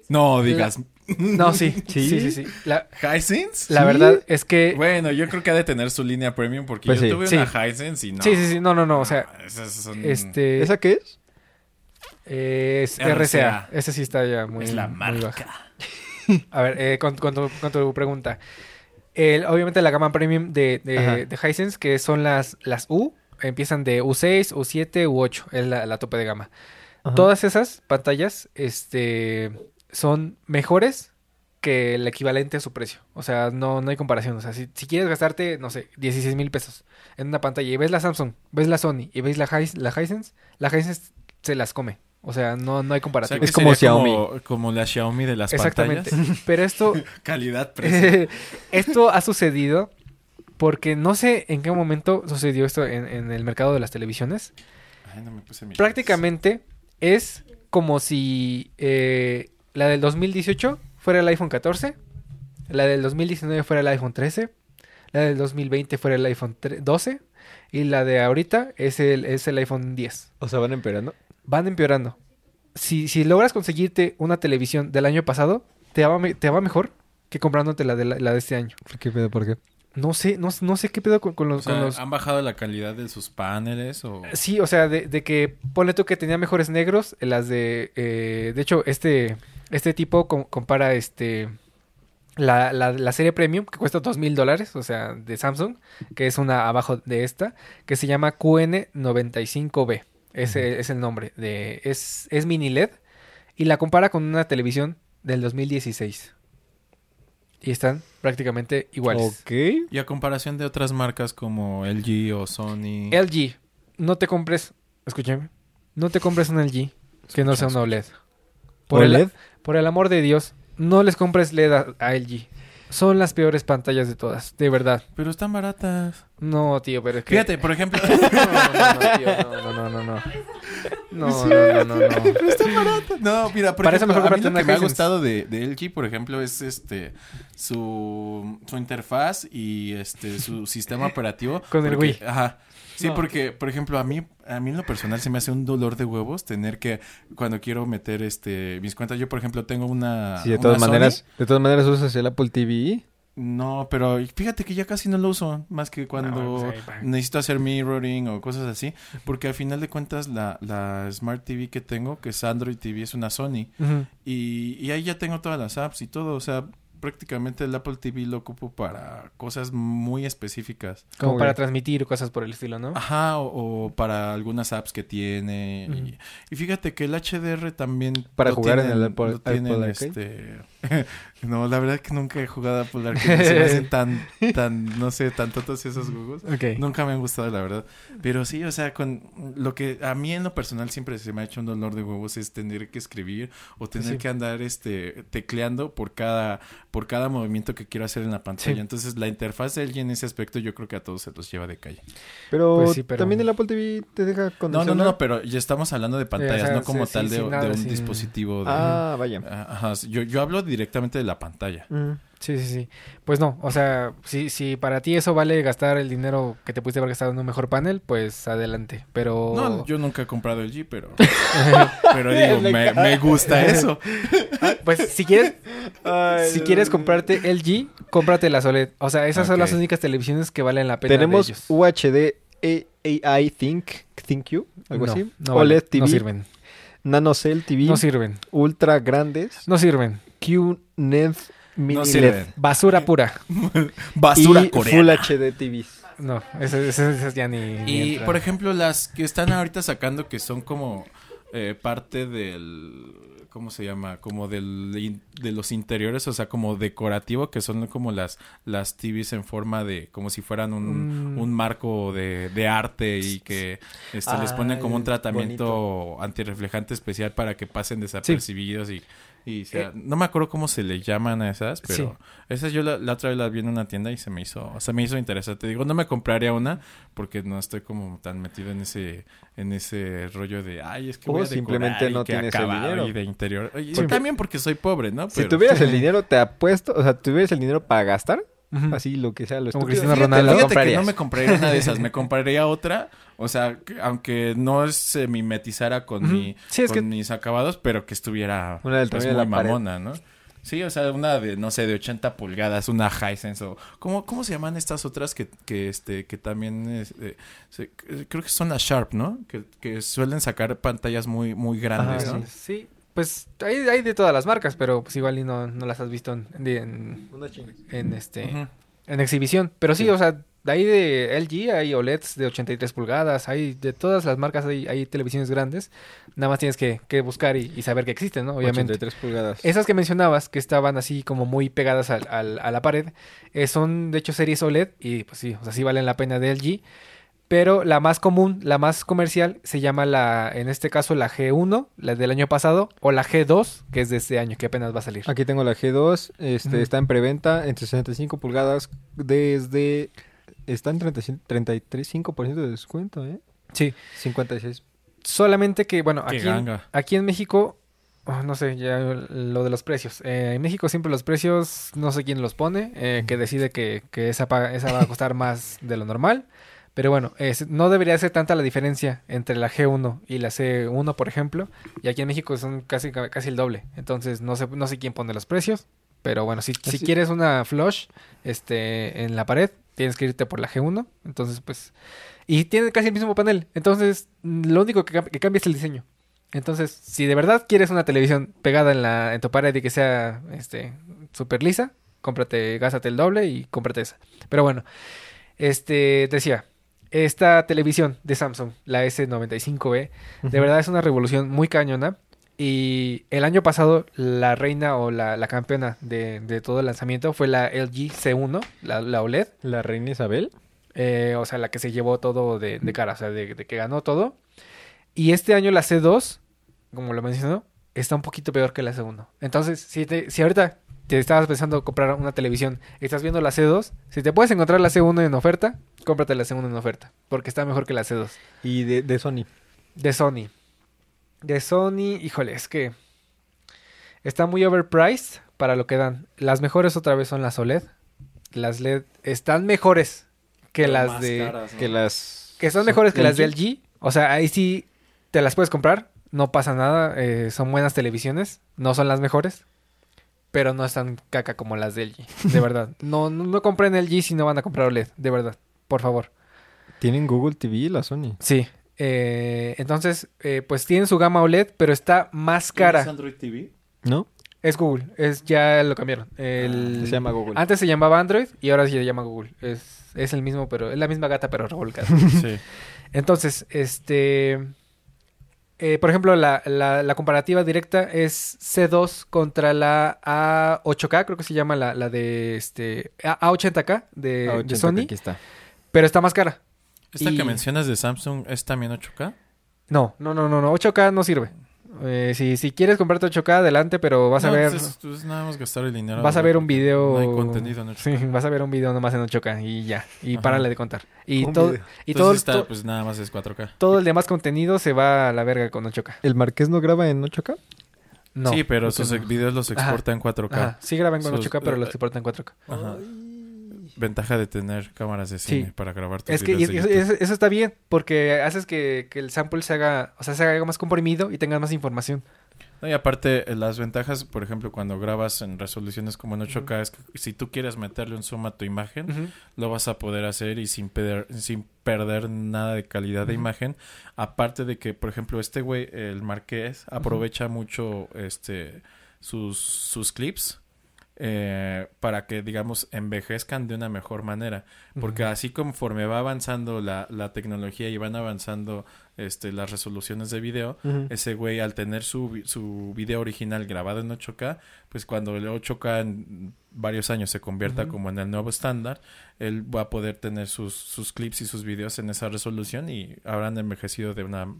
No digas. No, sí, sí, ¿Sí? sí, sí. La, ¿Hisense? la ¿Sí? verdad es que... Bueno, yo creo que ha de tener su línea premium porque Pues yo sí. tuve Sí. una Hisense y no. Sí, sí, sí, no, no, no, o sea, Esas son- este... ¿Esa qué es? eh, es RCA. RCA. Ese sí está ya muy, es la muy marca. baja. A ver, eh, con, con tu, con tu pregunta. El- obviamente la gama premium de, de, de Hisense, que son las, las U, empiezan de U6, U7, U8, es la, la tope de gama. Ajá. Todas esas pantallas este, son mejores que el equivalente a su precio. O sea, no, no hay comparación. O sea, si, si quieres gastarte, no sé, 16 mil pesos en una pantalla y ves la Samsung, ves la Sony y ves la, His- la Hisense, la Hisense se las come. O sea, no, no hay O sea, comparación. Es como Xiaomi. Como, como la Xiaomi de las Exactamente. pantallas. Pero esto, Calidad, precio. esto ha sucedido porque no sé en qué momento sucedió esto en, en el mercado de las televisiones. Ay, no me puse mi- Prácticamente es como si eh, la del 2018 fuera el iPhone 14, la del 2019 fuera el iPhone 13, la del 2020 fuera el iPhone tre- 12 y la de ahorita es el, es el iPhone 10. O sea, van empeorando. Van empeorando. Si, si logras conseguirte una televisión del año pasado, te va, me- te va mejor que comprándote la de, la, la de este año. ¿Por qué pedo? ¿Por qué? No sé, no, no sé qué pedo con, con O los... sea, con los- ¿Han bajado la calidad de sus paneles o...? Sí, o sea, de, de que ponle tú que tenía mejores negros, eh, las de... eh, de hecho, este, este tipo com- compara este... La, la, la serie premium, que cuesta dos mil dólares, o sea, de Samsung, que es una abajo de esta, que se llama QN95B. Ese es el nombre. de Es, es mini LED. Y la compara con una televisión del 2016. Y están prácticamente iguales. Ok. Y a comparación de otras marcas como LG o Sony... LG, no te compres, escúchame, no te compres un LG que no sea un OLED. Por ¿OLED? El, por el amor de Dios, no les compres LED a, a LG. Son las peores pantallas de todas, de verdad. Pero están baratas. No, tío, pero es que... Fíjate, por ejemplo... No, no, no, tío, no, no, no, no, no. No, no, no, no, no. No, mira, por Para ejemplo, mejor a mí lo que me ha gustado de, de LG, por ejemplo, es este su, su interfaz y este su sistema operativo. Con el Wii. Ajá. Sí, No. porque, por ejemplo, a mí, a mí en lo personal se me hace un dolor de huevos tener que, cuando quiero meter este mis cuentas, yo por ejemplo tengo una. Sí, de una todas Sony. maneras, de todas maneras usas el Apple TV. No, pero fíjate que ya casi no lo uso, más que cuando No, pues necesito hacer mirroring o cosas así, porque al final de cuentas la, la Smart TV que tengo, que es Android TV, es una Sony, y, y ahí ya tengo todas las apps y todo, o sea, prácticamente el Apple TV lo ocupo para cosas muy específicas. Como ¿Cómo para transmitir cosas por el estilo, ¿no? Ajá, o, o para algunas apps que tiene. Y, y fíjate que el HDR también. Para jugar en tienen- el Apple- lo tienen, Apple Arcade. este... no, la verdad que nunca he jugado a Apple Arcade. Se me hacen tan, tan, no sé, tan tontos esos juegos. Nunca me han gustado, la verdad. Pero sí, o sea, con lo que a mí en lo personal siempre se me ha hecho un dolor de huevos es tener que escribir o tener Sí. que andar este tecleando por cada por cada movimiento que quiero hacer en la pantalla. Sí. Entonces, la interfaz de LG en ese aspecto yo creo que a todos se los lleva de calle. Pero, Pues sí, pero- también el Apple TV te deja con No, no, no, pero ya estamos hablando de pantallas, o sea, no como sí, tal sí, de, de un sin- dispositivo. De, Ah, vaya. Ajá, yo, yo hablo directamente de la pantalla. Mm. Sí, sí, sí. Pues no, o sea, si, si para ti eso vale gastar el dinero que te pudiste haber gastado en un mejor panel, pues adelante. Pero... No, yo nunca he comprado el G, pero, pero digo, me, gusta eso. Pues si quieres, Ay, si no. quieres comprarte LG, cómprate la OLED. O sea, esas son las únicas televisiones que valen la pena Tenemos de ellos. UHD A- AI Think, ThinkU, algo no, así. no OLED vale, TV, No sirven. NanoCell TV, No sirven. ultra grandes, No sirven. QNED Mini No LED. Basura pura. Basura y coreana. Full HD TVs. No, esas, esas- esas ya ni... Y, por ejemplo, las que están ahorita sacando que son como eh, parte del... ¿Cómo se llama? Como del, de los interiores, o sea, como decorativo, que son como las, las TVs en forma de, como si fueran un, Mm. un marco de, de arte y que este, les ponen como un tratamiento antirreflejante especial para que pasen desapercibidos y, y sea- Eh. no me acuerdo cómo se le llaman a esas, pero Sí. esas yo la, la otra vez las vi en una tienda y se me hizo, se me hizo interesante. Digo, no me compraría una porque no estoy como tan metido en ese, en ese rollo de, ay, es que O voy a simplemente y no que tienes el dinero. y de interior. Y Porque- también porque soy pobre, ¿no? Si tuvieras el dinero, te apuesto, o sea, tuvieras el dinero para gastar, Así lo que sea, lo Como Cristiano Ronaldo. Fíjate que no me compraría una de esas, me compraría otra, o sea, que- aunque no se mimetizara con, mi, Sí, con que- mis acabados, pero que estuviera Una del pues, tamaño de muy la pared. mamona, ¿no? Sí, o sea, una de, no sé, de 80 pulgadas, una Hisense o... ¿Cómo, cómo se llaman estas otras que, que, este, que también... es, eh, se- creo que son las Sharp, ¿no? Que, que suelen sacar pantallas muy, muy grandes, Ajá, ¿no? Sí, pues hay, hay de todas las marcas, pero pues igual y no, no las has visto en, en, este en exhibición. Pero sí, Sí. o sea, de ahí de LG hay OLEDs de 83 pulgadas, hay de todas las marcas hay, hay televisiones grandes. Nada más tienes que, que buscar y, y saber que existen, ¿no? Obviamente. 83 pulgadas. Esas que mencionabas, que estaban así como muy pegadas al- al- a la pared, eh, son de hecho series OLED y pues sí, o sea, sí valen la pena de LG. Pero la más común, la más comercial, se llama la, en este caso, la G1, la del año pasado, o la G2, que es de este año, que apenas va a salir. Aquí tengo la G2, este, está en preventa en 65 pulgadas desde... Está en 35 33.5% de descuento, ¿eh? Sí. 56. Solamente que, bueno, Qué aquí en, aquí en México, oh, no sé, ya lo de los precios. Eh, en México siempre los precios, no sé quién los pone, eh, que decide que, que esa, esa va a costar más de lo normal. Pero bueno, es- no debería ser tanta la diferencia entre la G1 y la C1, por ejemplo. Y aquí en México son casi, casi el doble. Entonces, no sé, no sé quién pone los precios. Pero bueno, si, si quieres una flush este, en la pared, tienes que irte por la G1. Entonces, pues... Y tiene casi el mismo panel. Entonces, lo único que, que cambia es el diseño. Entonces, si de verdad quieres una televisión pegada en, la, en tu pared y que sea este, súper lisa, cómprate, gástate el doble y cómprate esa. Pero bueno, este, te decía, esta televisión de Samsung, la S95B, de verdad es una revolución muy cañona. Y el año pasado, la reina o la, la campeona de, de todo el lanzamiento fue la LG C1, la, la OLED. La reina Isabel. Eh, o sea, la que se llevó todo de, de cara, o sea, de, de que ganó todo. Y este año la C2, como lo mencionó, está un poquito peor que la C1. Entonces, si, te, si ahorita te estabas pensando comprar una televisión, estás viendo la C2, si te puedes encontrar la C1 en oferta, cómprate la C1 en oferta, porque está mejor que la C2. Y de, de Sony. De Sony. De Sony, híjole, es que está muy overpriced para lo que dan. Las mejores otra vez son las OLED. Las LED están mejores que Pero las de... caras, ¿no? Que las... que son mejores que las de LG. LG. O sea, ahí sí te las puedes comprar. No pasa nada. eh, son buenas televisiones. No son las mejores. Pero no están caca como las de LG. De verdad. No, no, no compren LG si no van a comprar OLED. De verdad. Por favor. Tienen Google TV la Sony. Sí. eh, entonces, eh, pues tienen su gama OLED, pero está más cara. Android TV? ¿No? Es Google. Es, ya lo cambiaron. El- Se llama Google. Antes se llamaba Android y ahora se llama Google. Es, es el mismo, pero es la misma gata, pero revolcada. Sí. Entonces, este. Eh, por ejemplo, la, la- la comparativa directa es C2 contra la A8K, creo que se llama la, la de este A- A80K de, Ah, de 80, Sony, Aquí está. pero está más cara. ¿Esta Y- que mencionas de Samsung es también 8K? No, no, no, no, no 8K no sirve. Eh, si, si quieres comprarte 8K, adelante, pero vas a ver. pues es, pues nada más gastar el dinero. Vas a ver un video. No hay contenido en 8K. Sí, vas a ver un video nomás en 8K y ya. Y Ajá. párale de contar. Y todo, y todo, está, to- pues nada más es 4K. todo el demás contenido se va a la verga con 8K. ¿El Marqués no graba en 8K? No. sí, pero sus no. videos los Ajá. exporta en 4K. Ajá, sí graban con Sus- 8K, pero los eh, exportan en 4K. Ajá. Ventaja de tener cámaras de cine Sí. para grabar tus Es que y videos es- de eso, está bien, porque haces que, que el sample se haga, o sea, se haga más comprimido y tengas más información. No, y aparte, eh, las ventajas, por ejemplo, cuando grabas en resoluciones como en 8K, es que si tú quieres meterle un zoom a tu imagen, lo vas a poder hacer y sin perder, sin perder nada de calidad de imagen. Aparte de que, por ejemplo, este güey, el Marqués, aprovecha mucho este sus, sus clips eh, para que, digamos, envejezcan de una mejor manera. Porque así conforme va avanzando la, la tecnología y van avanzando este, las resoluciones de video, ese güey al tener su, su video original grabado en 8K, pues cuando el 8K en varios años se convierta como en el nuevo estándar, él va a poder tener sus, sus clips y sus videos en esa resolución y habrán envejecido de una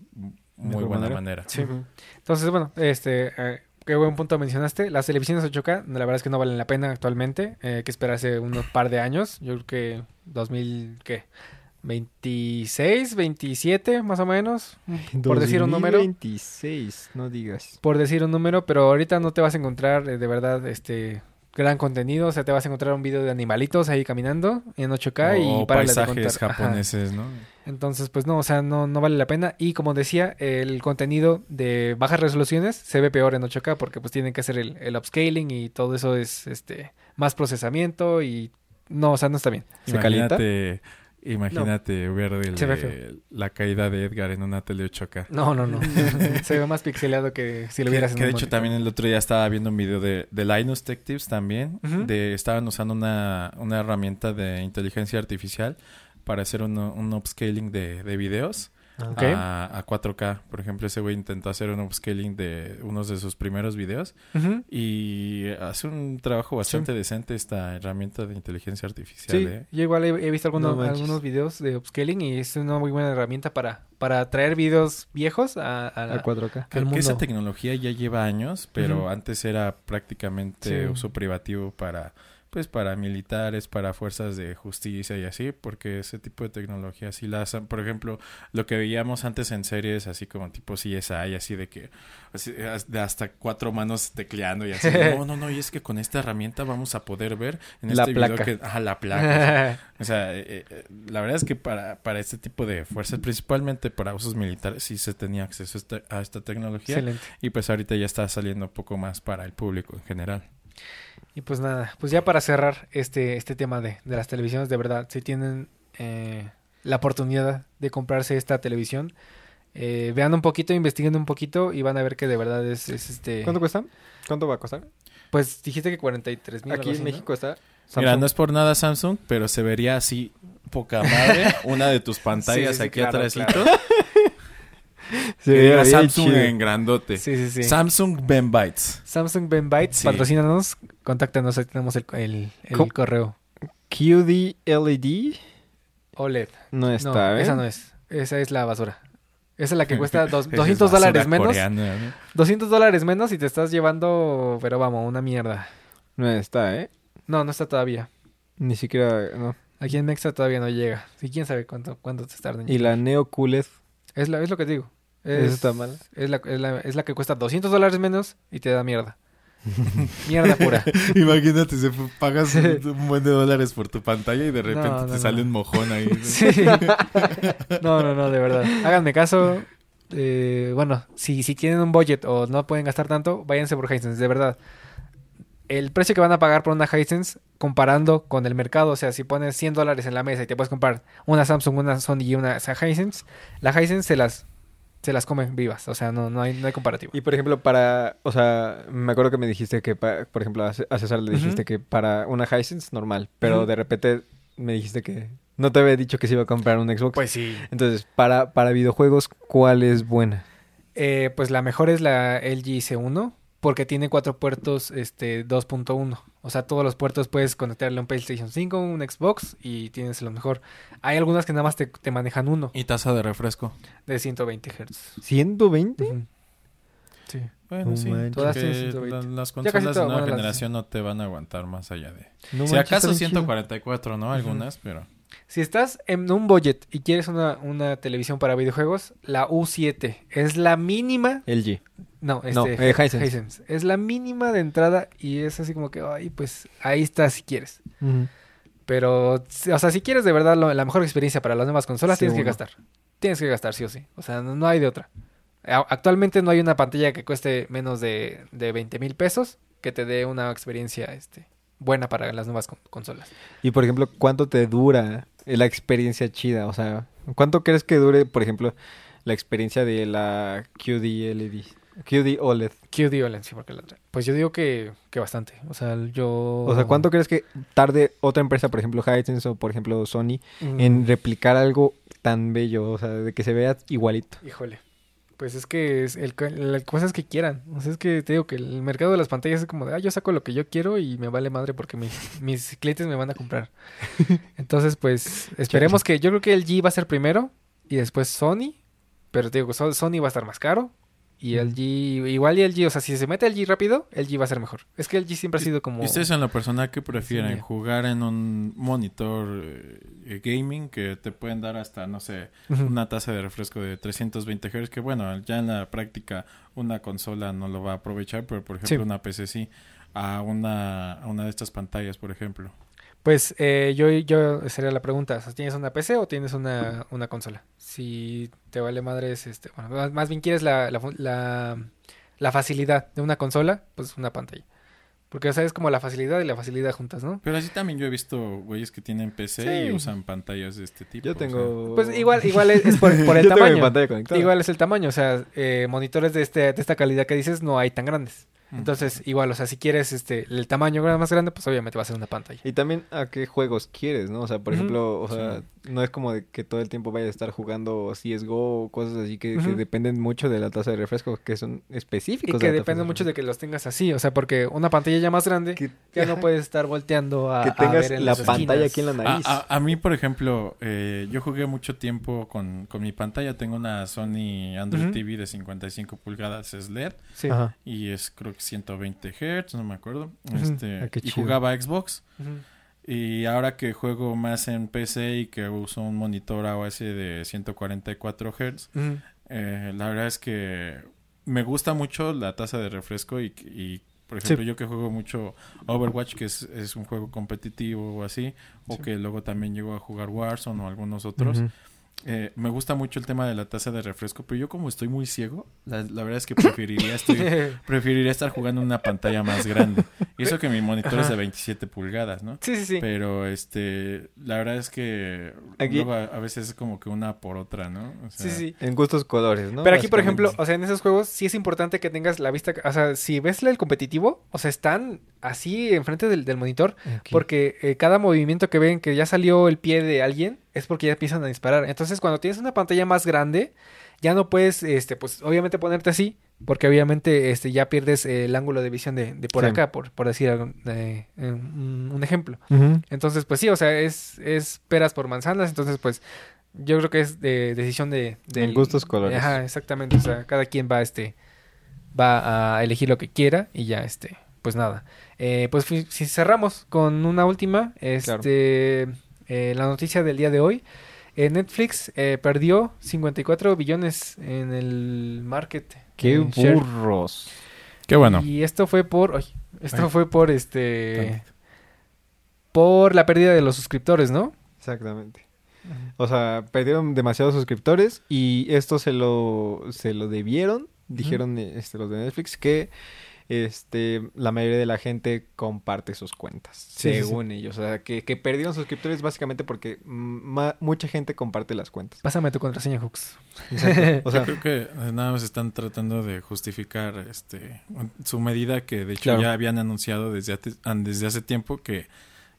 muy buena manera. manera. Sí. Entonces, bueno, este, eh, qué buen punto mencionaste. Las televisiones 8K, la verdad es que no valen la pena actualmente. Eh, hay que esperarse unos par de años. Yo creo que 2000, ¿qué? 26, 27, más o menos. Por decir un número. 2026, no digas. Por decir un número, pero ahorita no te vas a encontrar eh, de verdad este gran contenido. O sea, te vas a encontrar un video de animalitos ahí caminando en 8K o y de paisajes. Ajá. japoneses, ¿no? Entonces, pues no, o sea, no, no vale la pena. Y como decía, el contenido de bajas resoluciones se ve peor en 8K porque pues tienen que hacer el, el upscaling y todo eso es este más procesamiento y no, o sea, no está bien. ¿Se calienta? Imagínate, imagínate ver el- la caída de Edgar en una tele 8K. No, no, no. se ve más pixeleado que si lo Que, vieras en que de hecho monitor. también el otro día estaba viendo un video de, de Linus Tech Tips también. De, estaban usando una, una herramienta de inteligencia artificial para hacer un, un upscaling de, de videos Ok. a, a 4K. Por ejemplo, ese güey intentó hacer un upscaling de unos de sus primeros videos y hace un trabajo bastante decente esta herramienta de inteligencia artificial. Sí, ¿eh? yo igual he, he visto algunos, No algunos videos de upscaling y es una muy buena herramienta para, para traer videos viejos a, a la- A 4K. Que, al que esa tecnología ya lleva años, pero antes era prácticamente Sí. uso privativo para pues para militares, para fuerzas de justicia y así, porque ese tipo de tecnología sí la hacen, por ejemplo, lo que veíamos antes en series así como tipo CSI, así de que así, de hasta cuatro manos tecleando y así, no, no, no, y es que con esta herramienta vamos a poder ver en La este video placa. que ajá, la placa. O sea, eh, eh, la verdad es que para, para este tipo de fuerzas, principalmente para usos militares, sí se tenía acceso a esta, a esta tecnología. Excelente. Y pues ahorita ya está saliendo un poco más para el público en general. Y pues nada, pues ya para cerrar este, este tema de, de las televisiones, de verdad, si tienen eh, la oportunidad de comprarse esta televisión, eh, vean un poquito, investiguen un poquito y van a ver que de verdad es, es este... ¿Cuánto cuesta? ¿Cuánto va a costar? Pues dijiste que 43 mil. Aquí en México está. Mira, Samsung. no es por nada Samsung, pero se vería así poca madre una de tus pantallas Sí, sí, sí, aquí claro, atrásito. claro. Se Samsung chido. en grandote. Sí, sí, sí. Samsung Ben Bytes. Samsung Ben Bytes, Sí. patrocínanos, contáctanos, ahí tenemos el, el, el correo. QD LED OLED. no No, está, ¿eh? esa no es. Esa es la basura. Esa es la que cuesta dos- Esa 200 es basura dólares menos. coreana, ¿no? 200 dólares menos y te estás llevando, pero vamos, una mierda. No está, ¿eh? No, no está todavía. Ni siquiera, no. Aquí en Mexa todavía no llega. Y quién sabe cuánto, cuánto te tarden. Y la Neo QLED, Es, la, es lo que te digo. ¿Esa Es, está mala? Es la, es, la, es la que cuesta 200 dólares menos y te da mierda. Mierda pura. Imagínate, f- pagas un, un buen de dólares por tu pantalla y de repente No, no, te no. sale un mojón ahí. Sí. No, no, no, de verdad. Háganme caso. Eh, bueno, si, si tienen un budget o no pueden gastar tanto, váyanse por Hisense, de verdad. El precio que van a pagar por una Hisense, comparando con el mercado, o sea, si pones 100 dólares en la mesa y te puedes comprar una Samsung, una Sony y una Hisense, la Hisense se las, se las comen vivas, o sea, no, no, hay, no hay comparativo. Y por ejemplo, para, o sea, me acuerdo que me dijiste que, pa- por ejemplo, a César le dijiste que para una Hisense normal, pero de repente me dijiste que no te había dicho que se iba a comprar un Xbox. Pues sí. Entonces, para, para videojuegos, ¿cuál es buena? Eh, pues la mejor es la LG C1 porque tiene cuatro puertos este 2.1. O sea, todos los puertos puedes conectarle a un PlayStation 5, un Xbox y tienes lo mejor. Hay algunas que nada más te, te manejan uno Y tasa de refresco. de 120 Hz. ¿120? Ujú. Sí. Bueno, No sí. Todas porque tienen 120. la- las consolas de nueva bueno, las- generación no te van a aguantar más allá de... No si manches, acaso está bien chido. 144, ¿no? Algunas, pero... Si estás en un budget y quieres una, una televisión para videojuegos, la U7 es la mínima. LG. No, este, No, eh, Hisense. Hisense. Es la mínima de entrada y es así como que, ay, pues ahí está si quieres. Pero, o sea, si quieres de verdad lo- la mejor experiencia para las nuevas consolas, Sí, tienes que gastar. Tienes que gastar, sí o sí. O sea, no, no hay de otra. Actualmente no hay una pantalla que cueste menos de, de 20 mil pesos que te dé una experiencia este, buena para las nuevas con- consolas. Y por ejemplo, ¿cuánto te dura la experiencia chida? O sea, ¿cuánto crees que dure, por ejemplo, la experiencia de la QD LED? QD OLED. QD OLED, sí, porque la otra- Pues yo digo que, que bastante. O sea, yo... O sea, ¿cuánto crees que tarde otra empresa, por ejemplo Hisense o por ejemplo Sony, Mm, en replicar algo tan bello? O sea, de que se vea igualito. Híjole. Pues es que es el, las cosas que quieran. O sea, es que te digo que el mercado de las pantallas es como de, ah, yo saco lo que yo quiero y me vale madre porque mis, mis clientes me van a comprar. Entonces, pues, esperemos que, yo creo que el G va a ser primero y después Sony. Pero te digo Sony va a estar más caro. Y el G, igual y el G, o sea, si se mete el G rápido, el G va a ser mejor. Es que el G siempre ha sido como... ¿Y ustedes en lo personal qué prefieren? ¿Jugar en un monitor eh, gaming que te pueden dar hasta, no sé, una tasa de refresco de 320 Hz? Que bueno, ya en la práctica una consola no lo va a aprovechar, pero por ejemplo Sí. una PC sí. A una, a una de estas pantallas, por ejemplo. Pues eh, yo, yo sería la pregunta, ¿tienes una PC o tienes una, una consola? Si te vale madres, este, bueno, más, bien quieres la, la, la, la facilidad de una consola, pues una pantalla. Porque, o sea, es como la facilidad y la facilidad juntas, ¿no? Pero así también yo he visto güeyes que tienen PC y usan pantallas de este tipo. Yo o sea. tengo... Pues igual, igual es, es por, por el Yo tengo mi tamaño. pantalla conectada. Igual es el tamaño, o sea, eh, monitores de, este, de esta calidad que dices no hay tan grandes. Entonces, igual, o sea, si quieres este el tamaño más grande, pues obviamente va a ser una pantalla. Y también a qué juegos quieres, ¿no? O sea, por ejemplo, o sea, no es como de que todo el tiempo vaya a estar jugando CSGO o cosas así que, dependen mucho de la tasa de refresco, que son Y específicos. que de la tasa depende de mucho de que los tengas así, o sea, porque una pantalla ya más grande Que, ya no puedes estar volteando a, que a tengas ver en la las pantalla esquinas. aquí en la A, nariz. a- a mí, por ejemplo, eh, yo jugué mucho tiempo con, con mi pantalla. Tengo una Sony Android Ujú. TV de 55 pulgadas SLED Sí. Ajá. y es creo que 120 Hz, no me acuerdo. Este, Ah, y jugaba Xbox. Y ahora que juego más en PC y que uso un monitor AOS de 144 Hz, Ujú. eh, la verdad es que me gusta mucho la tasa de refresco y, y, por ejemplo, yo que juego mucho Overwatch, que es, es un juego competitivo o así, o Sí. que luego también llego a jugar Warzone o algunos otros. Eh, me gusta mucho el tema de la tasa de refresco, pero yo como estoy muy ciego, la, la verdad es que preferiría, estoy, preferiría estar jugando en una pantalla más grande. Y eso que mi monitor es de Ajá. 27 pulgadas, ¿no? sí, sí, sí. Pero este, la verdad es que Aquí- luego a, a veces es como que una por otra, ¿no? O Sí, sea, sí. En gustos colores, ¿no? Pero aquí, por ejemplo, o sea, en esos juegos sí es importante que tengas la vista, o sea, si ves el competitivo, o sea, están así enfrente del, del monitor, porque eh, cada movimiento que ven que ya salió el pie de alguien es porque ya empiezan a disparar. Entonces, cuando tienes una pantalla más grande, ya no puedes, este, pues, obviamente ponerte así, porque obviamente, este, ya pierdes eh, el ángulo de visión de, de por Sí. acá, por, por decir algo, eh, eh, un un ejemplo. Entonces, pues sí, o sea, es, es peras por manzanas. Entonces, pues, yo creo que es de decisión de... En gustos colores. Ajá, exactamente. O sea, cada quien va, este, va a elegir lo que quiera y ya, este, pues nada. Eh, pues si cerramos con una última, este, eh, la noticia del día de hoy. Eh, Netflix eh, perdió 54 billones en el market. ¡Qué eh, share. burros! Qué bueno. Y esto fue por... ay, esto Ay. fue por este... Por la pérdida de los suscriptores, ¿no? Exactamente. O sea, perdieron demasiados suscriptores y esto se lo, se lo debieron, dijeron este, los de Netflix, que este, la mayoría de la gente comparte sus cuentas, Sí, sí, sí. según ellos. O sea, que, que perdieron suscriptores básicamente porque mucha gente comparte las cuentas. Pásame tu contraseña, Hooks. Exacto. O sea, Yo creo que eh, nada más están tratando de justificar este su medida que de hecho Claro. ya habían anunciado desde, desde hace tiempo que,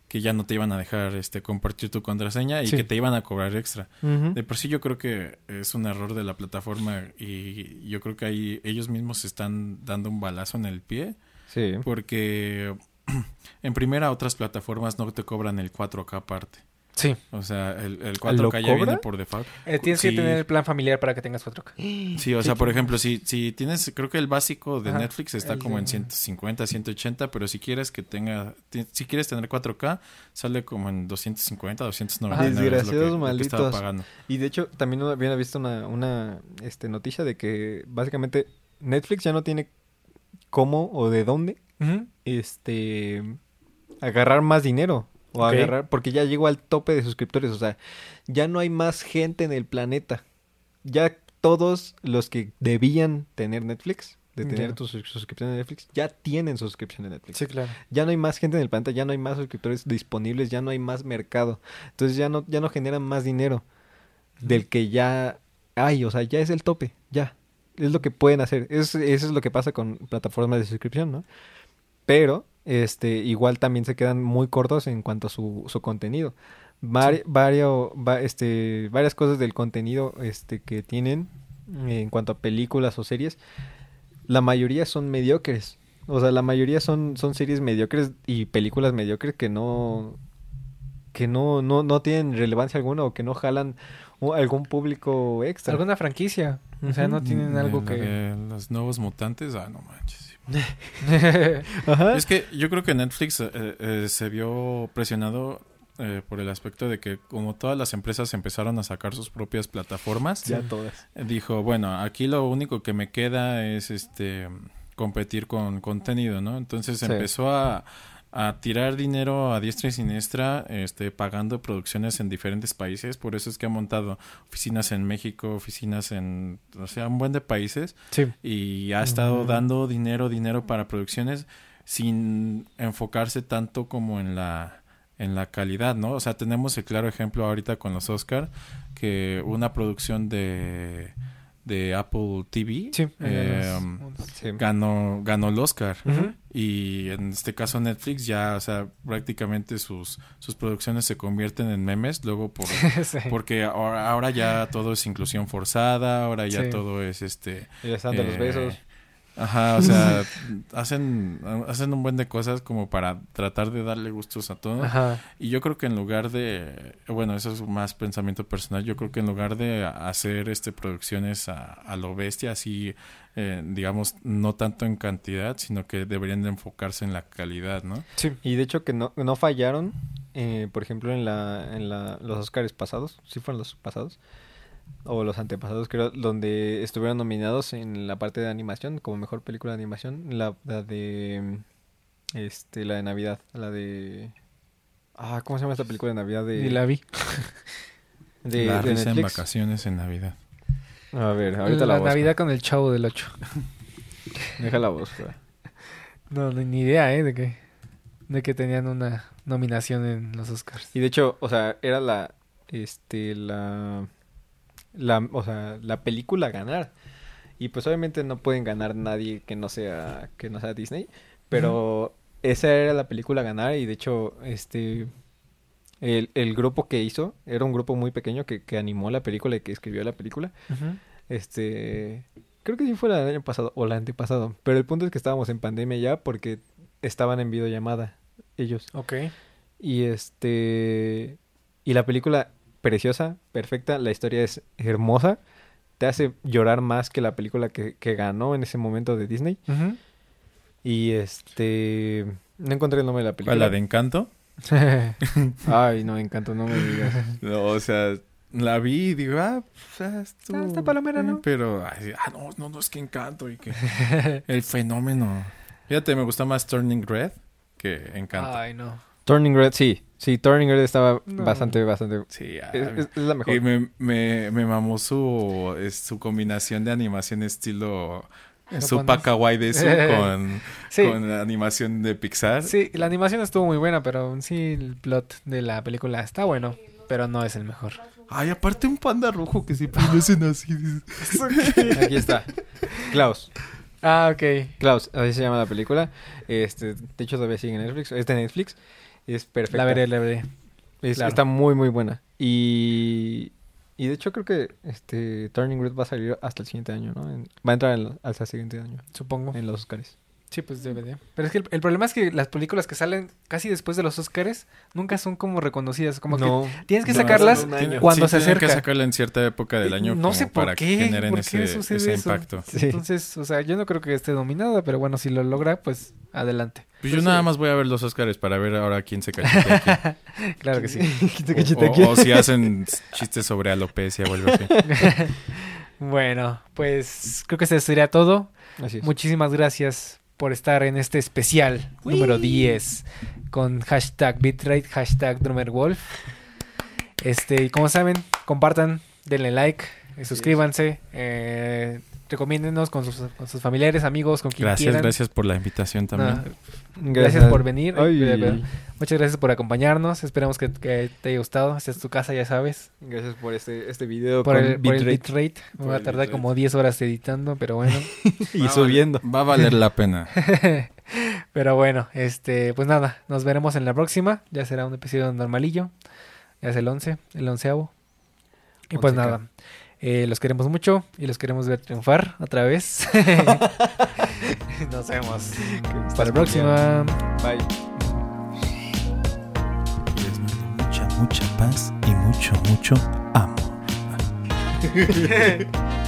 que ya no te iban a dejar este compartir tu contraseña y Sí. que te iban a cobrar extra. De por sí yo creo que es un error de la plataforma y yo creo que ahí ellos mismos se están dando un balazo en el pie sí. porque en primera otras plataformas no te cobran el 4K aparte. Sí. O sea, el, el ¿Lo 4K ya cobra? viene por default. Eh, tienes que tener el plan familiar para que tengas 4K. Sí, o sea, por ejemplo, si, si tienes, creo que el básico de Ajá, Netflix está el como en de- 150, 180, pero si quieres que tenga, si quieres tener 4K, sale como en 250, 299. es lo que- Desgraciados lo que malditos. pagando. Y de hecho, también no había visto una, una este, noticia de que básicamente Netflix ya no tiene cómo o de dónde este agarrar más dinero o agarrar porque ya llegó al tope de suscriptores, o sea, ya no hay más gente en el planeta. Ya todos los que debían tener Netflix, de tener Ya. tu sus- suscripción de Netflix, ya tienen suscripción de Netflix. Sí, claro. Ya no hay más gente en el planeta, ya no hay más suscriptores disponibles, ya no hay más mercado. Entonces ya no ya no generan más dinero del que ya hay, o sea, ya es el tope, ya. Es lo que pueden hacer. Es, eso es lo que pasa con plataformas de suscripción, ¿no? Pero, este, igual también se quedan muy cortos en cuanto a su, su contenido. Vari- vario- va- este, varias cosas del contenido este, que tienen eh, en cuanto a películas o series, la mayoría son mediocres. O sea, la mayoría son, son series mediocres y películas mediocres que no que no, no, no tienen relevancia alguna o que no jalan algún público extra. Alguna franquicia. O sea, no tienen algo que... los nuevos mutantes, ah, no manches. Ajá. Es que yo creo que Netflix eh, eh, se vio presionado eh, por el aspecto de que como todas las empresas empezaron a sacar sus propias plataformas, Ya todas. dijo, bueno, aquí lo único que me queda es este competir con contenido, ¿no? Entonces Sí. empezó a, a tirar dinero a diestra y siniestra, este, pagando producciones en diferentes países, por eso es que ha montado oficinas en México, oficinas en, o sea, un buen de países, Sí. y ha estado dando dinero, dinero para producciones sin enfocarse tanto como en la en la calidad, ¿no? O sea, tenemos el claro ejemplo ahorita con los Oscar que una producción de de Apple TV Sí. eh, Sí. ganó ganó el Oscar y en este caso Netflix ya, o sea, prácticamente sus sus producciones se convierten en memes luego por Sí. porque ahora, ahora ya todo es inclusión forzada, ahora ya Sí. todo es este Y les dan de los eh, besos. Ajá, o sea, hacen, hacen un buen de cosas como para tratar de darle gustos a todos. Ajá. Y yo creo que en lugar de, bueno, eso es más pensamiento personal, yo creo que en lugar de hacer este producciones a, a lo bestia, así, eh, digamos, no tanto en cantidad, sino que deberían de enfocarse en la calidad, ¿no? Sí. Y de hecho que no, no fallaron, eh, por ejemplo, en la en la, los Oscars pasados, sí fueron los pasados, o los antepasados creo, donde estuvieron nominados en la parte de animación, como mejor película de animación, la, la de este la de Navidad, la de ah, ¿cómo se llama esta película de Navidad de, Y la vi. de, la de risa en vacaciones en Navidad. A ver, ahorita la, la busco. Navidad con el chavo del 8. Deja la voz. No, ni ni idea, ¿eh? De que, de que tenían una nominación en los Oscars. Y de hecho, o sea, era la este la la o sea, la película ganar. Y pues obviamente no pueden ganar nadie que no sea que no sea Disney, pero esa era la película ganar y de hecho este el, el grupo que hizo era un grupo muy pequeño que, que animó la película y que escribió la película. Este, creo que sí fue del año pasado o la antepasado, pero el punto es que estábamos en pandemia ya porque estaban en videollamada ellos. Ok. Y este. Y la película, preciosa, perfecta. La historia es hermosa. Te hace llorar más que la película que, que ganó en ese momento de Disney. Y este. No encontré el nombre de la película. ¿Cuál, la de Encanto? Ay, no, me encantó, no me digas. No, o sea, la vi y digo, ah, pues, ah, estuvo- Ah, está palomera, ¿no? Pero, ay, ah, no, no, no, es que encanto y que el fenómeno. Fíjate, me gusta más Turning Red que Encanto. Ay, no. Turning Red, sí. Sí, Turning Red estaba No. bastante, bastante... Sí, ah, Es, es- es la mejor. Y me, me, me mamó su, es- su combinación de animación estilo Supa Japonés. Kawaii de eso con, Sí. con la animación de Pixar. Sí, la animación estuvo muy buena, pero sí, el plot de la película está bueno, pero no es el mejor. Ay, aparte un panda rojo que siempre lo hacen así. Aquí está. Klaus. Ah, ok. Klaus, así se llama la película. Este, de hecho, todavía sigue en Netflix. Es de Netflix. Es perfecta. La veré, la veré. Es- claro. Está muy, muy buena. Y, y de hecho creo que este Turning Red va a salir hasta el siguiente año, ¿no? En- va a entrar en- hasta el siguiente año Supongo. en los Oscars. Sí, pues DVD. Pero es que el, el problema es que las películas que salen casi después de los Oscars nunca son como reconocidas. Como que tienes que No, sacarlas cuando Sí, se tienen que acerca. sacarla en cierta época del año no sé por para qué. que generen ¿por qué ese, ese impacto. Sí. Entonces, o sea, yo no creo que esté nominada, pero bueno, si lo logra, pues adelante. Pues yo nada más voy a ver los Oscars para ver ahora quién se cachetea a quién. Claro que sí. O, o- o si hacen chistes sobre alopecia o algo así. Bueno, pues creo que eso sería todo. Así es. Muchísimas gracias por estar en este especial número 10 con hashtag bitrate, hashtag drummerwolf. Este, y como saben, compartan, denle like, suscríbanse, eh, recomiéndenos con sus, con sus familiares, amigos, con quien Gracias, quieran. gracias por la invitación también. Gracias por venir. Ay, Eh, Muchas gracias por acompañarnos. Esperamos que, que te haya gustado. Esta es tu casa, ya sabes. gracias por este, este video Por con el, por el bitrate. Me Por voy a tardar bitrate. como 10 horas editando, pero bueno. y Va subiendo. Va a valer la pena. Pero bueno, este, pues nada, nos veremos en la próxima. Ya será un episodio normalillo. Ya es el 11, el onceavo. Y pues Onceca. nada, eh, los queremos mucho y los queremos ver triunfar otra vez. nos vemos. Para la próxima. Bye. Les mando mucha, mucha paz y mucho, mucho amor.